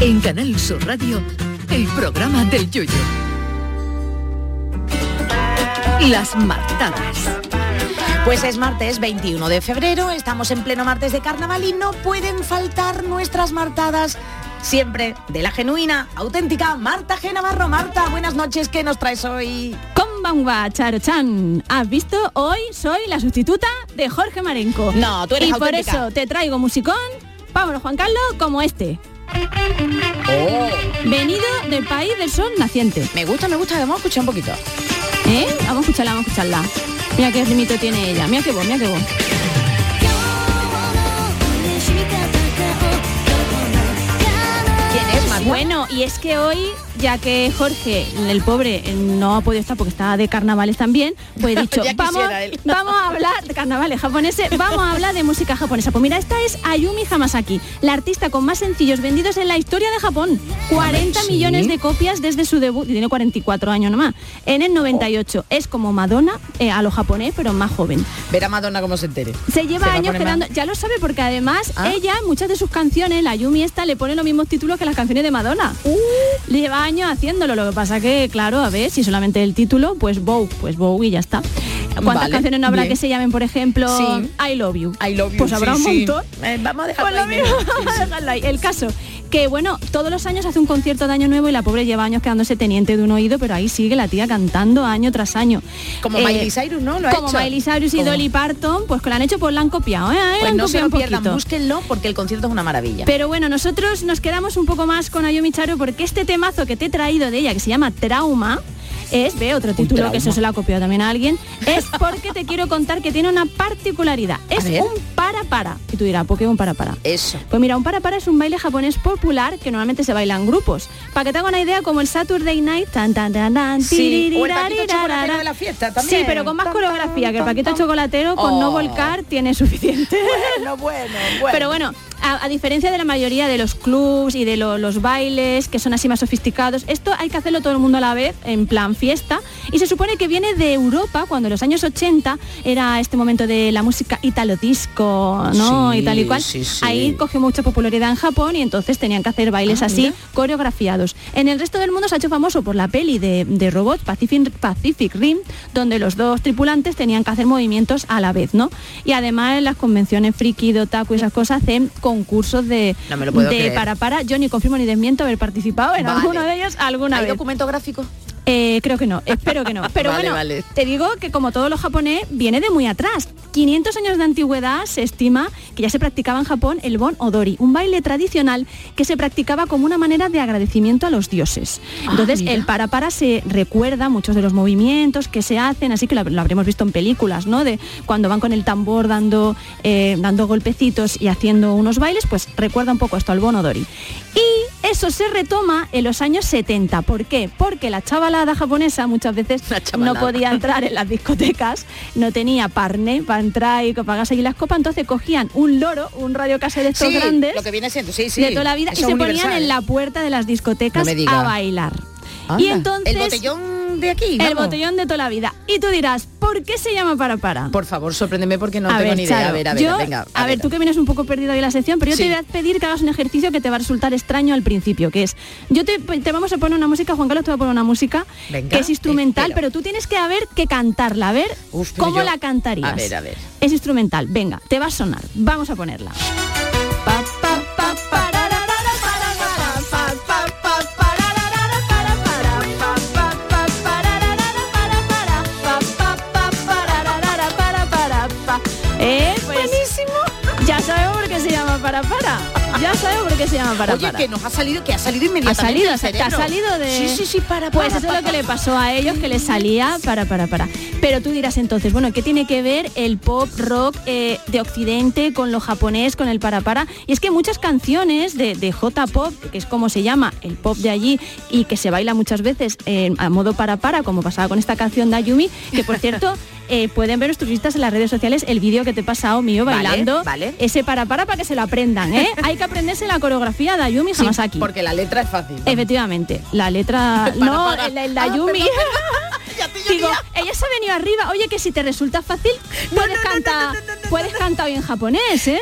En Canal Sur Radio, el programa del Yoyo. Las martadas. Pues es martes 21 de febrero, estamos en pleno martes de carnaval y no pueden faltar nuestras martadas. Siempre de la genuina, auténtica Marta G. Navarro. Marta, buenas noches, ¿qué nos traes hoy? Konbanwa, Charo-chan. ¿Has visto? Hoy soy la sustituta de Jorge Marenco. No, tú eres Y por eso te traigo musicón, vámonos Juan Carlos, como este. Venido del país del sol naciente. Me gusta, me gusta, vamos a escuchar un poquito. ¿Eh? Vamos a escucharla, vamos a escucharla. Mira qué ritmito tiene ella. Mira qué voz, mira qué voz. ¿Quién es, Bueno, y es que hoy, ya que Jorge, el pobre, no ha podido estar porque está de carnavales también, pues he dicho, vamos, vamos a hablar de carnavales japoneses, vamos a hablar de música japonesa. Pues mira, esta es Ayumi Hamasaki, la artista con más sencillos vendidos en la historia de Japón. 40 ¿sí? millones de copias desde su debut, y tiene 44 años nomás, en el 98. Es como Madonna eh, a lo japonés, pero más joven. Ver a Madonna cómo se entere. Se lleva años quedando, ya lo sabe porque además Ah. ella, muchas de sus canciones, la Yumi esta, le pone los mismos títulos que las canciones de Madonna. Uh. Le lleva años haciéndolo, lo que pasa que, claro, a ver, si solamente el título, pues Bow, pues Bow y ya está. ¿Cuántas Vale, canciones no habrá bien. que se llamen, por ejemplo, Sí. I Love You? I love you. Pues habrá sí, un sí. montón. Eh, vamos a Pues dejarlo lo ahí, mismo, nena. vamos a dejarlo ahí. El caso, que bueno, todos los años hace un concierto de Año Nuevo y la pobre lleva años quedándose teniente de un oído, pero ahí sigue la tía cantando año tras año. Como Eh, Miley Cyrus, ¿no? Lo ha como hecho. Miley Cyrus y Dolly Parton, pues que lo han hecho, pues la han copiado, ¿eh? Pues han no se copiado lo un pierdan, poquito. búsquenlo porque el concierto es una maravilla. Pero bueno, nosotros nos quedamos un poco más con Ayumi Charo porque este temazo que te he traído de ella, que se llama Trauma, es, ve, otro título que eso se lo ha copiado también a alguien, es porque te quiero contar que tiene una particularidad. Es un para para. Y tú dirás, ¿por qué un para para? Eso. Pues mira, un para para es un baile japonés popular que normalmente se baila en grupos. Para que te haga una idea, como el Saturday Night, tan tan tan tan, Sí, o el Paquito. Chocolatero de la fiesta también. Sí, pero con más Tan, coreografía, tan, que el Paquito tan. Chocolatero con no Oh. volcar tiene suficiente. Bueno, bueno, bueno. Pero bueno, a, a diferencia de la mayoría de los clubs y de lo- los bailes que son así más sofisticados, esto hay que hacerlo todo el mundo a la vez, en plan fiesta. Y se supone que viene de Europa, cuando en los años 80 era este momento de la música italo disco, ¿no? Sí, y tal y cual. sí, sí. Ahí cogió mucha popularidad en Japón y entonces tenían que hacer bailes Ah, así, mira. coreografiados. En el resto del mundo se ha hecho famoso por la peli de, de robots Pacific, Pacific Rim, donde los dos tripulantes tenían que hacer movimientos a la vez, ¿no? Y además en las convenciones friki, de otaku y esas cosas hacen concursos de, No me lo puedo de creer. para para. Yo ni confirmo ni desmiento haber participado en Vale. alguno de ellos alguna ¿Hay vez. documento gráfico? Eh, creo que no, espero que no. Pero Vale, bueno, vale. te digo que como todo lo japonés viene de muy atrás. 500 años de antigüedad se estima que ya se practicaba en Japón el bon odori, un baile tradicional que se practicaba como una manera de agradecimiento a los dioses. Ah, Entonces el para para se recuerda muchos de los movimientos que se hacen, así que lo, lo habremos visto en películas, ¿no? De cuando van con el tambor dando, eh, dando golpecitos y haciendo unos bailes, pues recuerda un poco esto al bon odori. Y eso se retoma en los años 70. ¿Por qué? Porque la chavalada japonesa muchas veces no podía entrar en las discotecas, no tenía parne para entrar y que pagase allí las copas, entonces cogían un loro, un radio de estos Sí, grandes lo que viene siendo, sí, sí. de toda la vida y se ponían en la puerta de las discotecas No a bailar. Anda, Y entonces El botellón de aquí, el botellón de toda la vida. Y tú dirás, ¿por qué se llama para para? Por favor, sorpréndeme porque no a tengo ver, ni idea. Charo, a ver, a ver, yo- venga. a ver, tú que vienes un poco perdido hoy la sección, pero yo Sí. te voy a pedir que hagas un ejercicio que te va a resultar extraño al principio, que es, yo te, te vamos a poner una música, Juan Carlos te va a poner una música Venga, que es instrumental, espero. pero tú tienes que haber que cantarla, a ver Uf, cómo yo- la cantarías. A ver, a ver. Es instrumental, venga, te va a sonar, vamos a ponerla. Para para. Ya sabemos por qué se llama para Oye, para. que nos ha salido, que ha salido Ha inmediatamente salido, del te ha salido de... Sí, sí, sí, para, Pues para, eso es lo que le pasó a ellos, que les salía para, para, para. Pero tú dirás entonces, bueno, ¿qué tiene que ver el pop rock eh, de Occidente con lo japonés, con el para, para? Y es que muchas canciones de, de J-pop, que es como se llama el pop de allí y que se baila muchas veces eh, a modo para, para, como pasaba con esta canción de Ayumi, que por cierto... eh, pueden ver nuestros visitas en las redes sociales el vídeo que te he pasado mío Vale, bailando vale. ese para para para que se lo aprendan ¿eh? hay que aprenderse la coreografía de Ayumi Sí, Hamasaki porque la letra es fácil. Efectivamente, la letra... Para, no, para. el, el de Ah, Digo, ella se ha venido arriba. Oye, que si te resulta fácil, puedes cantar puedes cantar hoy en japonés, ¿eh?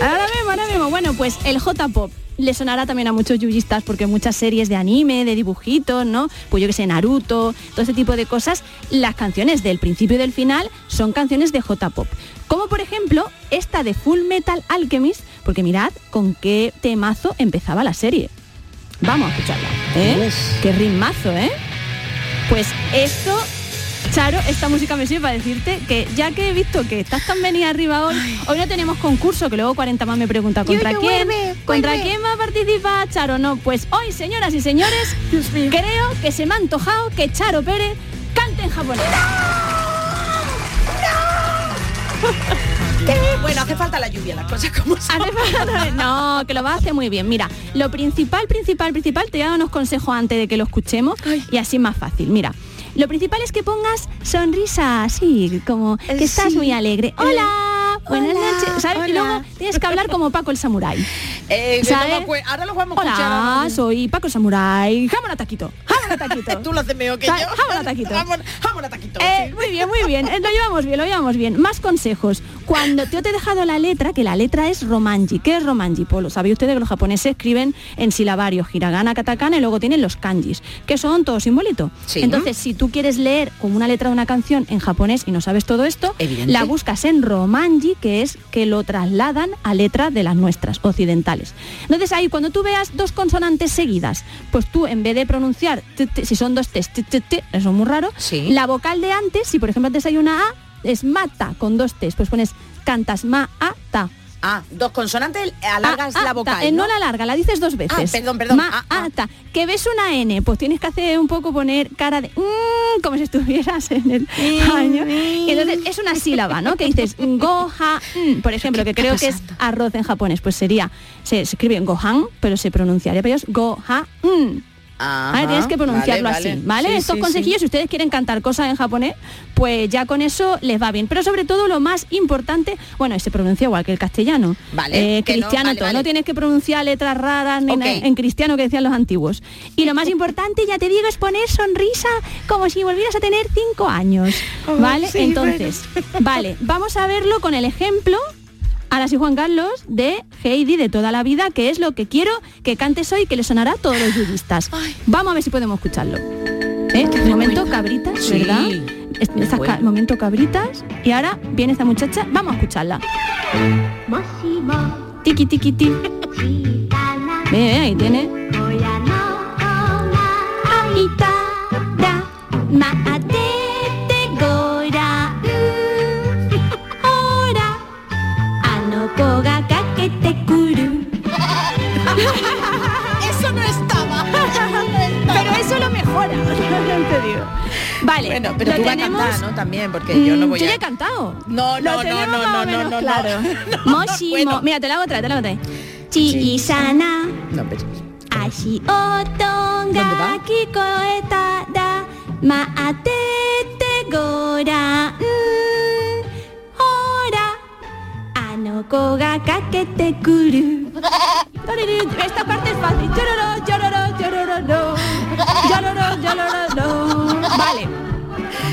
Ahora mismo, ahora mismo. Bueno, pues el J-pop le sonará también a muchos yuyistas porque muchas series de anime, de dibujitos, ¿no? Pues yo que sé, Naruto, todo ese tipo de cosas, las canciones del principio y del final son canciones de J-pop. Como por ejemplo esta de Full Metal Alchemist, porque mirad con qué temazo empezaba la serie. Vamos a escucharla. ¿eh? Qué ritmazo, ¿eh? Pues esto, Charo, esta música me sirve para decirte que ya que he visto que estás tan venida arriba hoy, hoy no tenemos concurso, que luego 40 más me pregunta contra quién, vuelve, contra vuelve. quién va a participar Charo. No, pues hoy, señoras y señores, creo que se me ha antojado que Charo Pérez cante en japonés. Bueno, hace falta la lluvia, las cosas como son. Hace falta- No, que lo va a hacer muy bien. Mira, lo principal, principal, principal, te voy a dar unos consejos antes de que lo escuchemos y así es más fácil. Mira, lo principal es que pongas sonrisa así, como que estás sí. muy alegre. Hola, buenas hola, noches. ¿Sabes? Y luego tienes que hablar como Paco el Samurái. Eh, ahora los vamos a escuchar. Hola, soy Paco el Samurái. Jamón a taquito. Jamón a taquito. Tú lo haces mejor que ¿Sabes? yo. Jamón a taquito. Jamón, jamón a taquito. Eh, sí. muy bien, muy bien. Eh, Lo llevamos bien, lo llevamos bien. Más consejos. Cuando yo te he dejado la letra, que la letra es romanji. ¿Qué es romanji? Pues lo sabéis ustedes que los japoneses escriben en silabario, hiragana, katakana y luego tienen los kanjis, que son todos simbolitos. Sí. Entonces, si tú quieres leer como una letra de una canción en japonés y no sabes todo esto, Evidente. la buscas en romanji, que es que lo trasladan a letra de las nuestras, occidentales. Entonces ahí, cuando tú veas dos consonantes seguidas, pues tú en vez de pronunciar, si son dos T's, eso es muy raro, Sí. la vocal de antes, si por ejemplo antes hay una A, es mata con dos T's, pues pones cantas ma, a. Ah, dos consonantes, alargas Ah, la vocal. No ¿no? la larga, la dices dos veces. Ah, perdón, perdón. Ma, Ah, a, ah. Que ves una N, pues tienes que hacer un poco poner cara de mm, como si estuvieras en el baño. Y entonces es una sílaba, ¿no? Que dices goha, mm, por ejemplo, que ¿Qué creo que es arroz en japonés, pues sería, se, se escribe gohan, pero se pronunciaría para ellos goha, mm. Ajá, Vale, tienes que pronunciarlo vale, así, vale. Estos sí, consejillos, sí. si ustedes quieren cantar cosas en japonés, pues ya con eso les va bien. Pero sobre todo lo más importante, bueno, se pronuncia igual que el castellano. Vale, Eh, no, cristiano vale, todo, no tienes que pronunciar letras raras ni Ok. na- en cristiano que decían los antiguos. Y lo más importante, ya te digo, es poner sonrisa como si volvieras a tener cinco años. ¿Vale? Entonces, vale, vamos a verlo con el ejemplo Ahora sí, Juan Carlos, de Heidi de toda la vida, que es lo que quiero que cantes hoy, que le sonará a todos los yudistas. Vamos a ver si podemos escucharlo. ¿Eh? Momento cabritas, Sí. ¿verdad? Es- Qué estas ca- momento cabritas. Y ahora viene esta muchacha, vamos a escucharla. Tiki tiki ti. Ve, ve, ahí tiene. Vale, Bueno, pero lo tú vas a tenemos- cantar, ¿no? También, porque yo no Mm, voy yo a... ya he cantado. No, no, no, tenemos no, no, no, no, claro. no. Moshi Bueno. mo- Mira, te la hago otra, te la hago otra. vez. Chi sana No, pero... Ashi oto ga kikoeta da Maatete gora mm, Ora Anoko ga kakete kuru Esta parte es fácil Yororo, yororo, yororo, yororo, yororo. Vale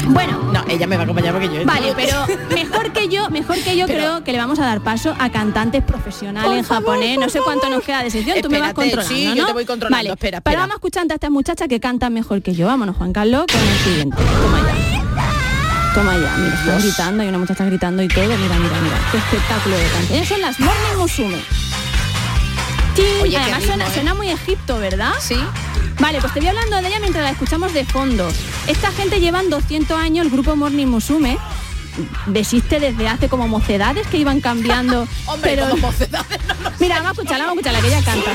Bueno, No, ella me va a acompañar porque yo... Vale, pero mejor que yo, mejor que yo Pero- creo que le vamos a dar paso a cantantes profesionales en favor, japonés. no sé cuánto nos queda de sección, tú me vas Espérate, controlando, sí, ¿no? yo te voy controlando, Vale, espera, Pero espera. vamos escuchando a estas muchachas que cantan mejor que yo. Vámonos, Juan Carlos, con el siguiente. Toma ya. Toma ya, mira, están gritando, hay una muchacha gritando y todo. Mira, mira, mira. Qué espectáculo de canto. Ellas son las Morning Musume. Oye, además ritmo, suena, ¿eh? suena muy Egipto, ¿verdad? Sí. Vale, pues te voy hablando de ella mientras la escuchamos de fondo. Esta gente llevan 200 años, el grupo Morning Musume, existe desde hace como mocedades que iban cambiando. Hombre, pero... como mocedades, Mira, vamos a escucharla, vamos a escucharla, que ella canta.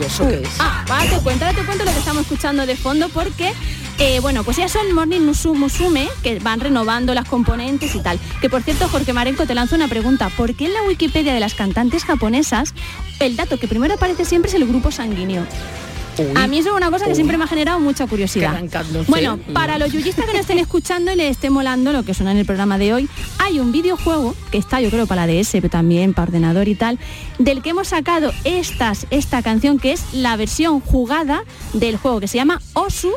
¿Y eso es? Ah, ahora te cuento, te cuento lo que estamos escuchando de fondo porque eh, bueno, pues ya son Morning Musu- Musume que van renovando las componentes y tal. Que por cierto, Jorge Marenco, te lanzo una pregunta. ¿Por qué en la Wikipedia de las cantantes japonesas el dato que primero aparece siempre es el grupo sanguíneo? A mí eso es una cosa que siempre me ha generado mucha curiosidad. Bueno, para los yuyistas que no estén escuchando y les esté molando lo que suena en el programa de hoy, hay un videojuego que está yo creo para la DS, pero también para ordenador y tal, del que hemos sacado estas, esta canción que es la versión jugada del juego que se llama Osu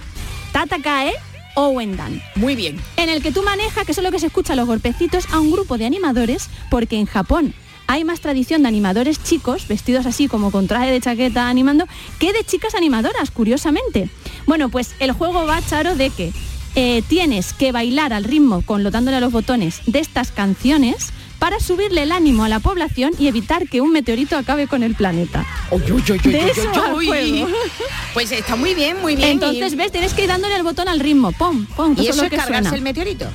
Tatakae Owendan. Muy bien. En el que tú manejas, que es lo que se escucha los golpecitos, a un grupo de animadores, porque en Japón hay más tradición de animadores chicos, vestidos así como con traje de chaqueta animando, que de chicas animadoras, curiosamente. Bueno, pues el juego va, Charo, de que eh, tienes que bailar al ritmo, con dándole a los botones de estas canciones, para subirle el ánimo a la población y evitar que un meteorito acabe con el planeta. De eso juego. Pues está muy bien, muy bien. Entonces, y- ¿ves? Tienes que ir dándole el botón al ritmo. Pom, pom. ¿Y eso lo es que cargarse suena. el meteorito?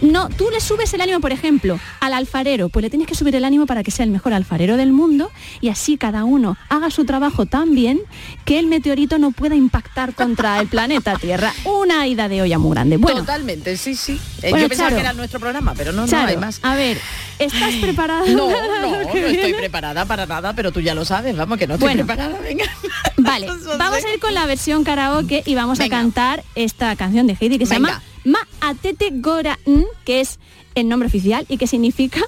No, tú le subes el ánimo, por ejemplo, al alfarero, pues le tienes que subir el ánimo para que sea el mejor alfarero del mundo y así cada uno haga su trabajo tan bien que el meteorito no pueda impactar contra el planeta Tierra. Una ida de olla muy grande. Bueno, Totalmente, sí, sí. Eh, Bueno, Yo pensaba Charo. que era nuestro programa, pero no, no Charo, hay más. a ver, ¿estás preparada? No, no, no estoy preparada para nada, pero tú ya lo sabes, vamos, que no estoy Bueno. preparada, venga. Vale, vamos a ir con la versión karaoke y vamos Venga. a cantar esta canción de Heidi que se Venga. llama Ma Atete Gora que es el nombre oficial y que significa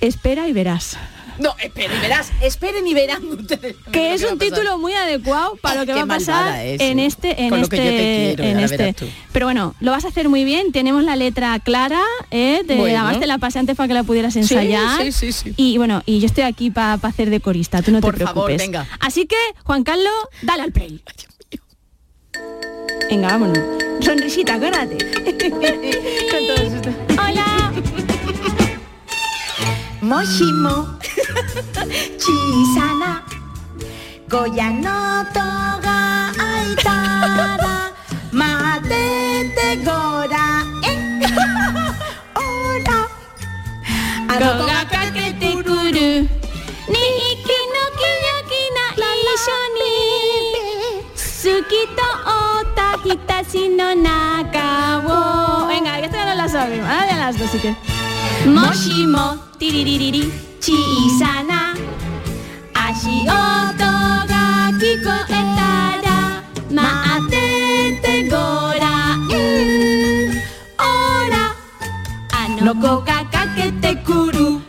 espera y verás. No, esperen y verás, esperen y verán ustedes. que es un título muy adecuado para lo que va a pasar es, en ¿eh? este en este te quiero, en este pero bueno lo vas a hacer muy bien tenemos la letra clara ¿eh? de, Bueno. además te la pasé antes para que la pudieras ensayar sí, sí, sí. y bueno y yo estoy aquí para hacer de corista tú no Por te favor, preocupes venga. así que Juan Carlos dale al play venga vámonos. Sonrisita acuérdate Con todo esto. hola. Moshimo Chisana Goya no toga aitara Matete gora eh. ota hitashi no naka wo Venga, esta ya no la sabemos, ya las dos sí que Moshimo tiriririri chisana Ashi oto ga kikoetara Maatete gora mm, Ora ano koka kakete kuru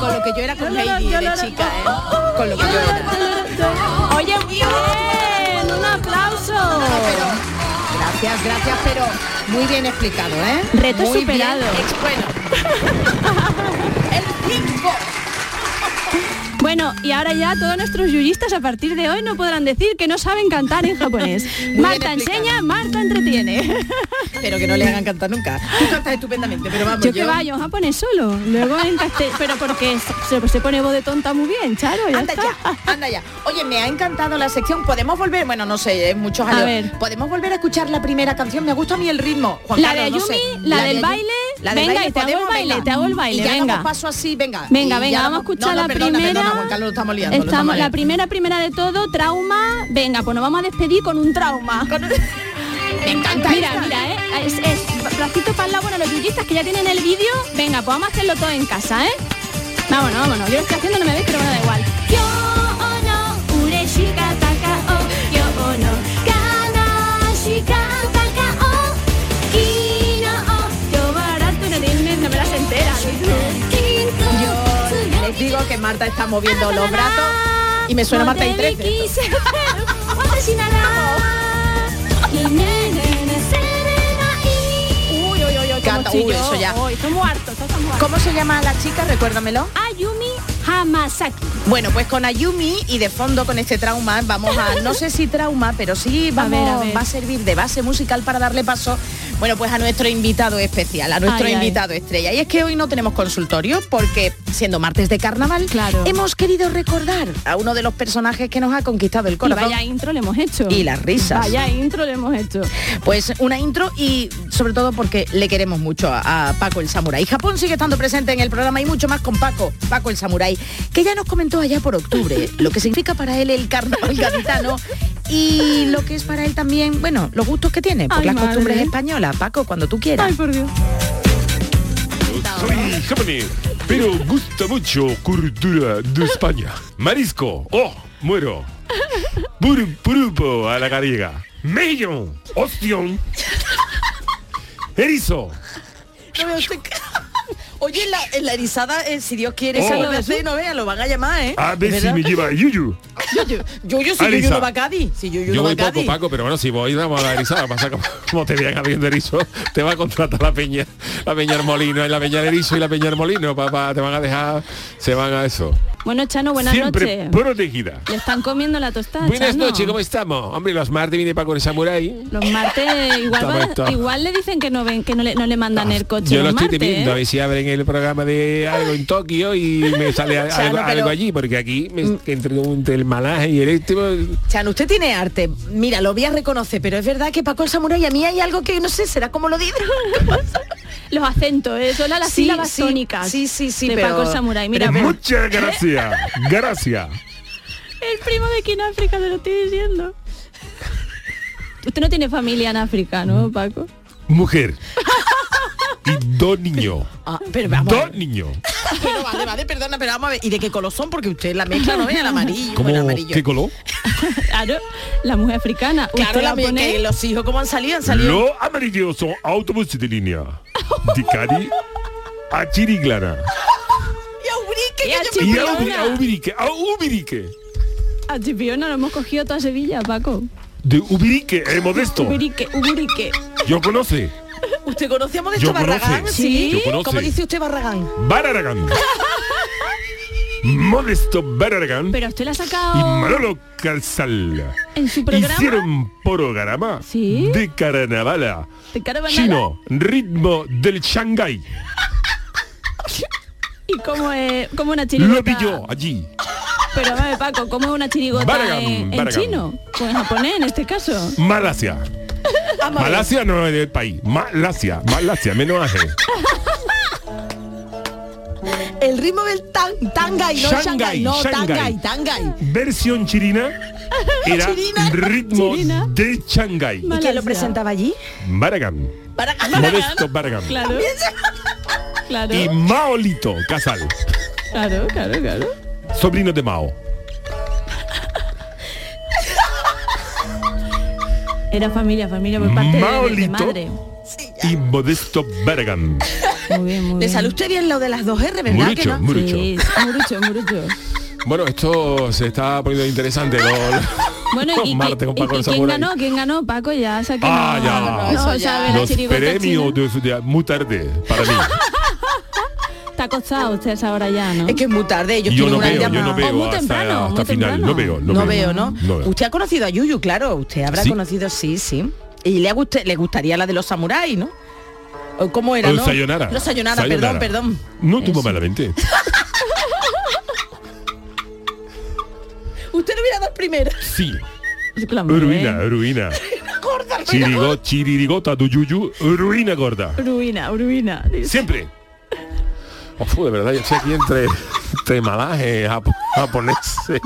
Con lo que yo era con Heidi de chica, ¿eh? Con lo que yo Gracias, gracias, pero muy bien explicado, ¿eh? Reto Muy superado. bien bueno. El 5. Bueno, y ahora ya todos nuestros yuyistas a partir de hoy no podrán decir que no saben cantar en japonés. Marta enseña, Marta entretiene. Pero que no le hagan cantar nunca. Tú cantas estupendamente, pero vamos, Yo que vaya en japonés solo, luego en castellano, pero porque se, se pone voz de tonta muy bien, Charo, ya Anda está. ya, anda ya. Oye, me ha encantado la sección. ¿Podemos volver? Bueno, no sé, es muchos años. A ver. ¿Podemos volver a escuchar la primera canción? Me gusta a mí el ritmo. Juan La de Carlos, no Ayumi, sé. la de del Ayumi. baile. La del Venga, baile, y te hago el baile, Venga. te hago el baile, Y ya venga. damos paso así, venga. Venga, venga, vamos a escuchar no, no, la perdona, primera. Perdona, Juan Carlos, lo estamos liando. Estamos, estamos la primera, primera de todo, trauma. Venga, pues nos vamos a despedir con un trauma. Me encanta Mira, mira, ¿eh? es, es bracito para el lado, bueno, los yuyistas que ya tienen el vídeo, venga, pues vamos a hacerlo todo en casa, ¿eh? Vámonos, vámonos. Yo lo estoy haciendo, no me veis, pero bueno, da igual. Yo digo que Marta está moviendo los brazos y me suena Marta y 13. Uy, uy, uy, uy, Canta, como uy, chilló. eso ya. Uy, estoy muy harto, estoy muy harto. ¿Cómo se llama la chica? Recuérdamelo. Ayumi Hamasaki. Bueno, pues con Ayumi y de fondo con este trauma vamos a, no sé si trauma, pero sí vamos, ver, a ver. va a servir de base musical para darle paso Bueno, pues a nuestro invitado especial, a nuestro Ay, ay. invitado estrella. Y es que hoy no tenemos consultorio porque, siendo martes de carnaval, hemos querido recordar a uno de los personajes que nos ha conquistado el Y corazón. vaya intro le hemos hecho. Y las risas. Vaya intro le hemos hecho. Pues una intro y sobre todo porque le queremos mucho a, a Paco el Samurai. Japón sigue estando presente en el programa y mucho más con Paco, Paco el Samurai, que ya nos comentó allá por octubre lo que significa para él el carnaval gaditano y lo que es para él también, bueno, los gustos que tiene por Ay, las madre. costumbres españolas. Paco, cuando tú quieras. Ay, por Dios. Soy japonés, pero gusta mucho cultura de España. Marisco, oh, muero. Pur- Pulpo a la gallega. Mello, ostión. Erizo. No Oye, en la, en la erizada, eh, si Dios quiere, Oh. se lo hace, no vea, lo van a llamar, ¿eh? A ver ¿Es si me lleva Yuyu. Yuyu, Yuyu, si. Yuyu no va a Cádiz. Si Yuyu Yo no va voy a poco, Cádiz. Paco, pero bueno, si voy, vamos a la erizada. Pasa como, como te vean habiendo erizo, te va a contratar la peña, la peña Molino, la peña de erizo y la peña Molino, papá, te van a dejar, se van a eso. Bueno, Chano, buenas Siempre noches. protegida. Le están comiendo la tostada. Buenas Chano. noches, ¿cómo estamos? Hombre, los martes viene Paco el Samurai. Los martes igual, va- le dicen que no ven, que no le, no le mandan el coche Yo lo los estoy martes, temiendo, a ¿eh? ver si abren el programa de algo en Tokio y me sale a- Chano, algo, pero- algo allí, porque aquí me, que entre, entre el malaje y el este... pues, Chan, usted tiene arte. Mira, lo voy a reconocer, pero es verdad que Paco el Samurai a mí hay algo que no sé, será como lo dice. Los acentos, ¿eh? son las Sí, sílabas sí, tónicas. sí, sí, sí, de pero- Paco Samurai. Mira, pero Muchas gracias, gracias. el primo de aquí en África te lo estoy diciendo. Usted no tiene familia en África, ¿no, Paco? Mujer. Y dos niños. Ah, pero vamos. a Dos ver. niños. Pero vale, vale, perdona, pero vamos a ver. ¿Y de qué color son? Porque usted la mezcla no ve el amarillo. ¿Cómo? Bueno, amarillo. ¿Qué color? Claro, la mujer africana. Claro, Usted la que los hijos cómo han salido, han salido. Los amarillos son autobuses de línea. De Cádiz a Chiriglana. Y a Ubrique, Y a que yo- Y a, Ubirique. A Ubirique. A Chipiona lo hemos cogido toda Sevilla, Paco. De Ubirique, el modesto. Uburique, Uburique. Yo conoce. ¿Usted conoce a Modesto Yo conoce. Barragán? Sí. Yo conoce. ¿Cómo dice usted Barragán? Bararagán. Modesto Bararagán. Pero usted la ha y sacado Manolo Calzal. en su programa. Hicieron programa Sí. de carnavala. de Carabanala. Chino, ritmo del Shanghái. Y como es como una Lo chirigota. vi yo allí. Pero vale, Paco, como es una chirigota en, chino o en japonés en este caso. Malasia. Malasia no es del país. Malasia. Malasia, menos aje. El ritmo del tan, tangay, no Shanghái, Shanghai, no, Shanghái. tangay, tangay. Versión chirina era Chirina. ritmo Chirina. de Shanghái. ¿Y quién lo presentaba allí? Baragán. Barragán. Modesto Baragán. Claro. Claro. Y Maolito Casal. Claro, claro, claro. Sobrino de Mao. Era familia, familia por parte de- de, madre. Y Modesto Baragán. Muy bien, muy Le bien. sale usted bien lo de las dos R, ¿verdad? Murucho, que no? murucho. Sí, murucho, murucho. Bueno, esto se está poniendo interesante. Los, Bueno, y, y- martes con y- Paco y el quién ganó? ¿Quién ganó? Paco ya, sé que Ah, no, ya. no, No, ya. Los premios de, de- muy tarde para mí. Está acostado usted a esa hora ya, ¿no? Es que es muy tarde, ellos yo tienen no una veo, yo no O muy temprano, hasta muy final. temprano. No veo, no, No veo, ¿no? No veo. Usted ha conocido a Yuyu, claro, usted habrá Sí. conocido, sí, sí. Y le, ha gust- le gustaría la de los samuráis, ¿no? ¿O ¿Cómo era, O no? Sayonara. Los sayonara, Sayonara. perdón, perdón. No tuvo malamente. Usted no hubiera dado el primero. Sí. Claro, ¿eh? Ruina, ruina. Gorda, ruina, Chirigo, chiririgota do yuyu, ruina gorda. Ruina, ruina. dice. Siempre. Uf, de verdad, yo estoy aquí entre, entre malaje, japoneses.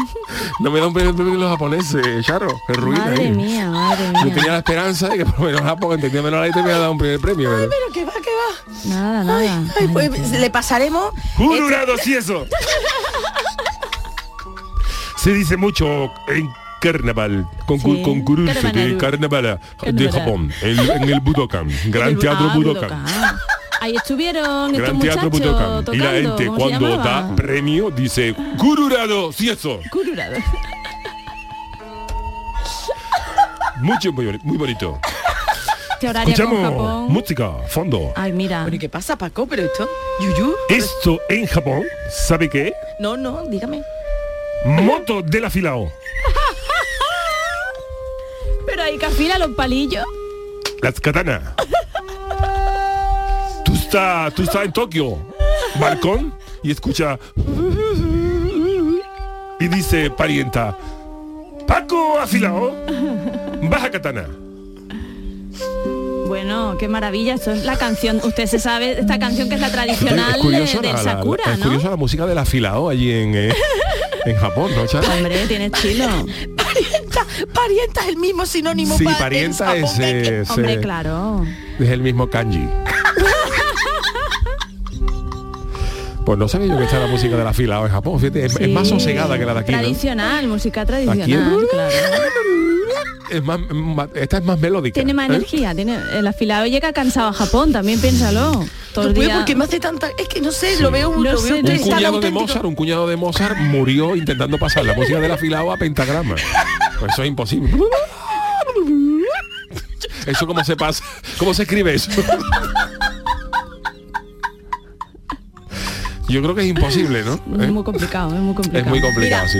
No me da un premio premio los japoneses, Charo. Es ruina. Madre mía, madre Yo tenía la esperanza de que por lo menos Japón entendía menos la letra y me iba a dar un primer premio. pero- Pero que va, que va. Nada, nada. Ay, pues, le pasaremos. ¡Jurado si eso! Se dice mucho en carnaval, con, Sí. concurso de Carnaval. de. Japón, en, en el Budokan, Gran El- Teatro ah, Budokan. Ahí estuvieron estos Gran Teatro muchachos Budokan. tocando. Y la gente ¿cómo se cuando da premio dice ¡Cururado si eso! Cururado. Mucho, muy, boni- muy bonito. Escuchamos Japón. música, fondo. Ay, mira. Bueno, ¿y qué pasa, Paco? ¿Pero esto? ¿Yuyu? Esto en Japón, ¿sabe qué? No, no, dígame. Moto del afilao. Pero hay que afilar los palillos. Las katanas. estás tú estás en Tokio, balcón, y escucha... Y dice parienta, Paco afilado, baja katana. Bueno, qué maravilla, eso es la canción. Usted se sabe esta canción que es la tradicional Es curioso de- del la- la- Sakura, es ¿no? curioso la música del afilado allí en, eh, en Japón, ¿no, Charo? Hombre, tiene chilo. Parienta, parienta es el mismo sinónimo Sí, para parienta en es, Japón que- es, Hombre, eh, claro. es el mismo kanji. Pues no sabía yo que está la música del afilado en Japón, fíjate, es, es más sosegada que la de aquí, ¿no? Tradicional, música Aquí es- tradicional, claro. Es más, esta es más melódica. Tiene más ¿eh? energía, tiene el afilado llega cansado a Japón, también piénsalo. Todo el día. porque me hace tanta... Es que no sé, lo veo, No lo sé, veo no Un cuñado de auténtico. Mozart, un cuñado de Mozart murió intentando pasar la música del afilado a pentagrama. Pues eso es imposible. Eso cómo se pasa, cómo se escribe eso. Yo creo que es imposible, ¿no? Es ¿Eh? muy complicado, es muy complicado. Es muy complicado, sí.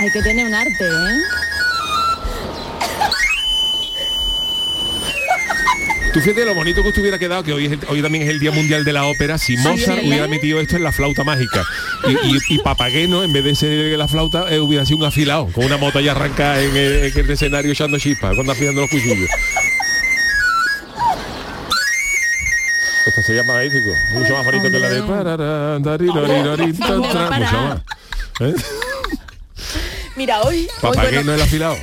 Hay que tener un arte, ¿eh? Tú fíjate lo bonito que os hubiera quedado, que hoy, es el- hoy también es el Día Mundial de la Ópera, si Mozart hubiera metido esto en la flauta mágica. Y, y, y Papageno, en vez de ser la flauta, eh, hubiera sido un afilado, con una moto ya arranca en el, en el escenario echando chispas, cuando afilando los cuchillos. Sería magnífico, mucho más bonito que la de... mucho más. ¿Eh? Mira, hoy, hoy Papageno bueno, el afilado.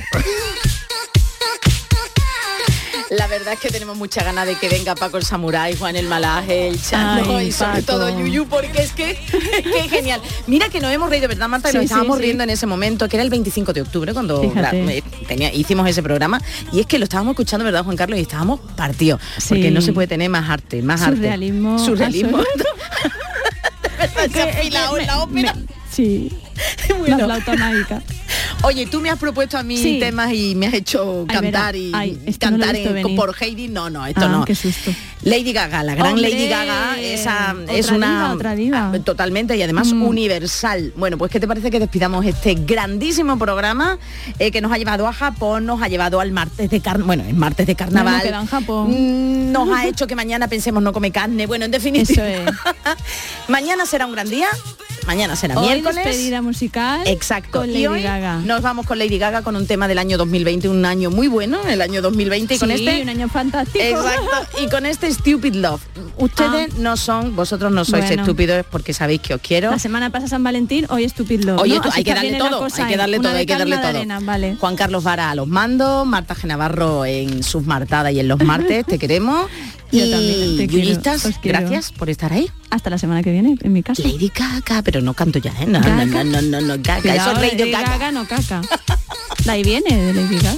La verdad es que tenemos mucha ganas de que venga Paco el Samurái, Juan el Malaje, el Chano Ay, y sobre Paco. todo Yuyu, porque es que, es que es genial. Mira que nos hemos reído, ¿verdad, Marta? Sí, nos estábamos sí. riendo en ese momento, que era el 25 de octubre, cuando la- tenía, hicimos ese programa. Y es que lo estábamos escuchando, ¿verdad, Juan Carlos? Y estábamos partidos. Porque no se puede tener más arte, más arte. Surrealismo. Surrealismo. la ópera. Sí. Bueno. La flauta mágica. Oye, tú me has propuesto a mí Sí. temas y me has hecho cantar y Ay, no cantar en- por Heidi. No, no, esto Ah, no. qué susto. Lady Gaga, la gran Hombre, Lady Gaga, esa es una diva, otra diva. ah, totalmente y además Mm. universal. Bueno, pues qué te parece que despidamos este grandísimo programa eh, que nos ha llevado a Japón, nos ha llevado al martes de carnaval, bueno, el martes de carnaval. en Japón. Mm, Nos ha hecho que mañana pensemos no come carne. Bueno, en definitiva. Eso es. mañana será un gran día. Mañana será Hoy miércoles. despedida musical Exacto. con y Lady hoy Gaga. nos vamos con Lady Gaga con un tema del año 2020, un año muy bueno, el año 2020 y con este un año fantástico. Exacto. Y con este Stupid Love. Ustedes no son, vosotros no sois Ah. Bueno. estúpidos porque sabéis que os quiero. La semana pasada San Valentín, hoy Stupid Love. Oye, ¿no? tú, Así hay que darle todo, hay que darle todo, hay que darle todo. vale. Juan Carlos Vara a los mandos, Marta Genavarro en sus martadas y en los martes, te queremos. Yo y también te quiero. gracias por estar ahí. Hasta la semana que viene, en mi casa. Lady Gaga, pero no canto ya, ¿eh? No, no, no, no, no, no, Gaga, Cuidado, eso es Lady Gaga. Gaga, no caca. De ahí viene, de Lady Gaga.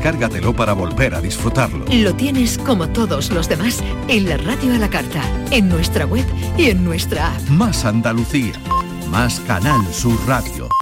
Descárgatelo para volver a disfrutarlo. Lo tienes como todos los demás en la radio a la carta, en nuestra web y en nuestra app. Más Andalucía, más Canal Sur Radio.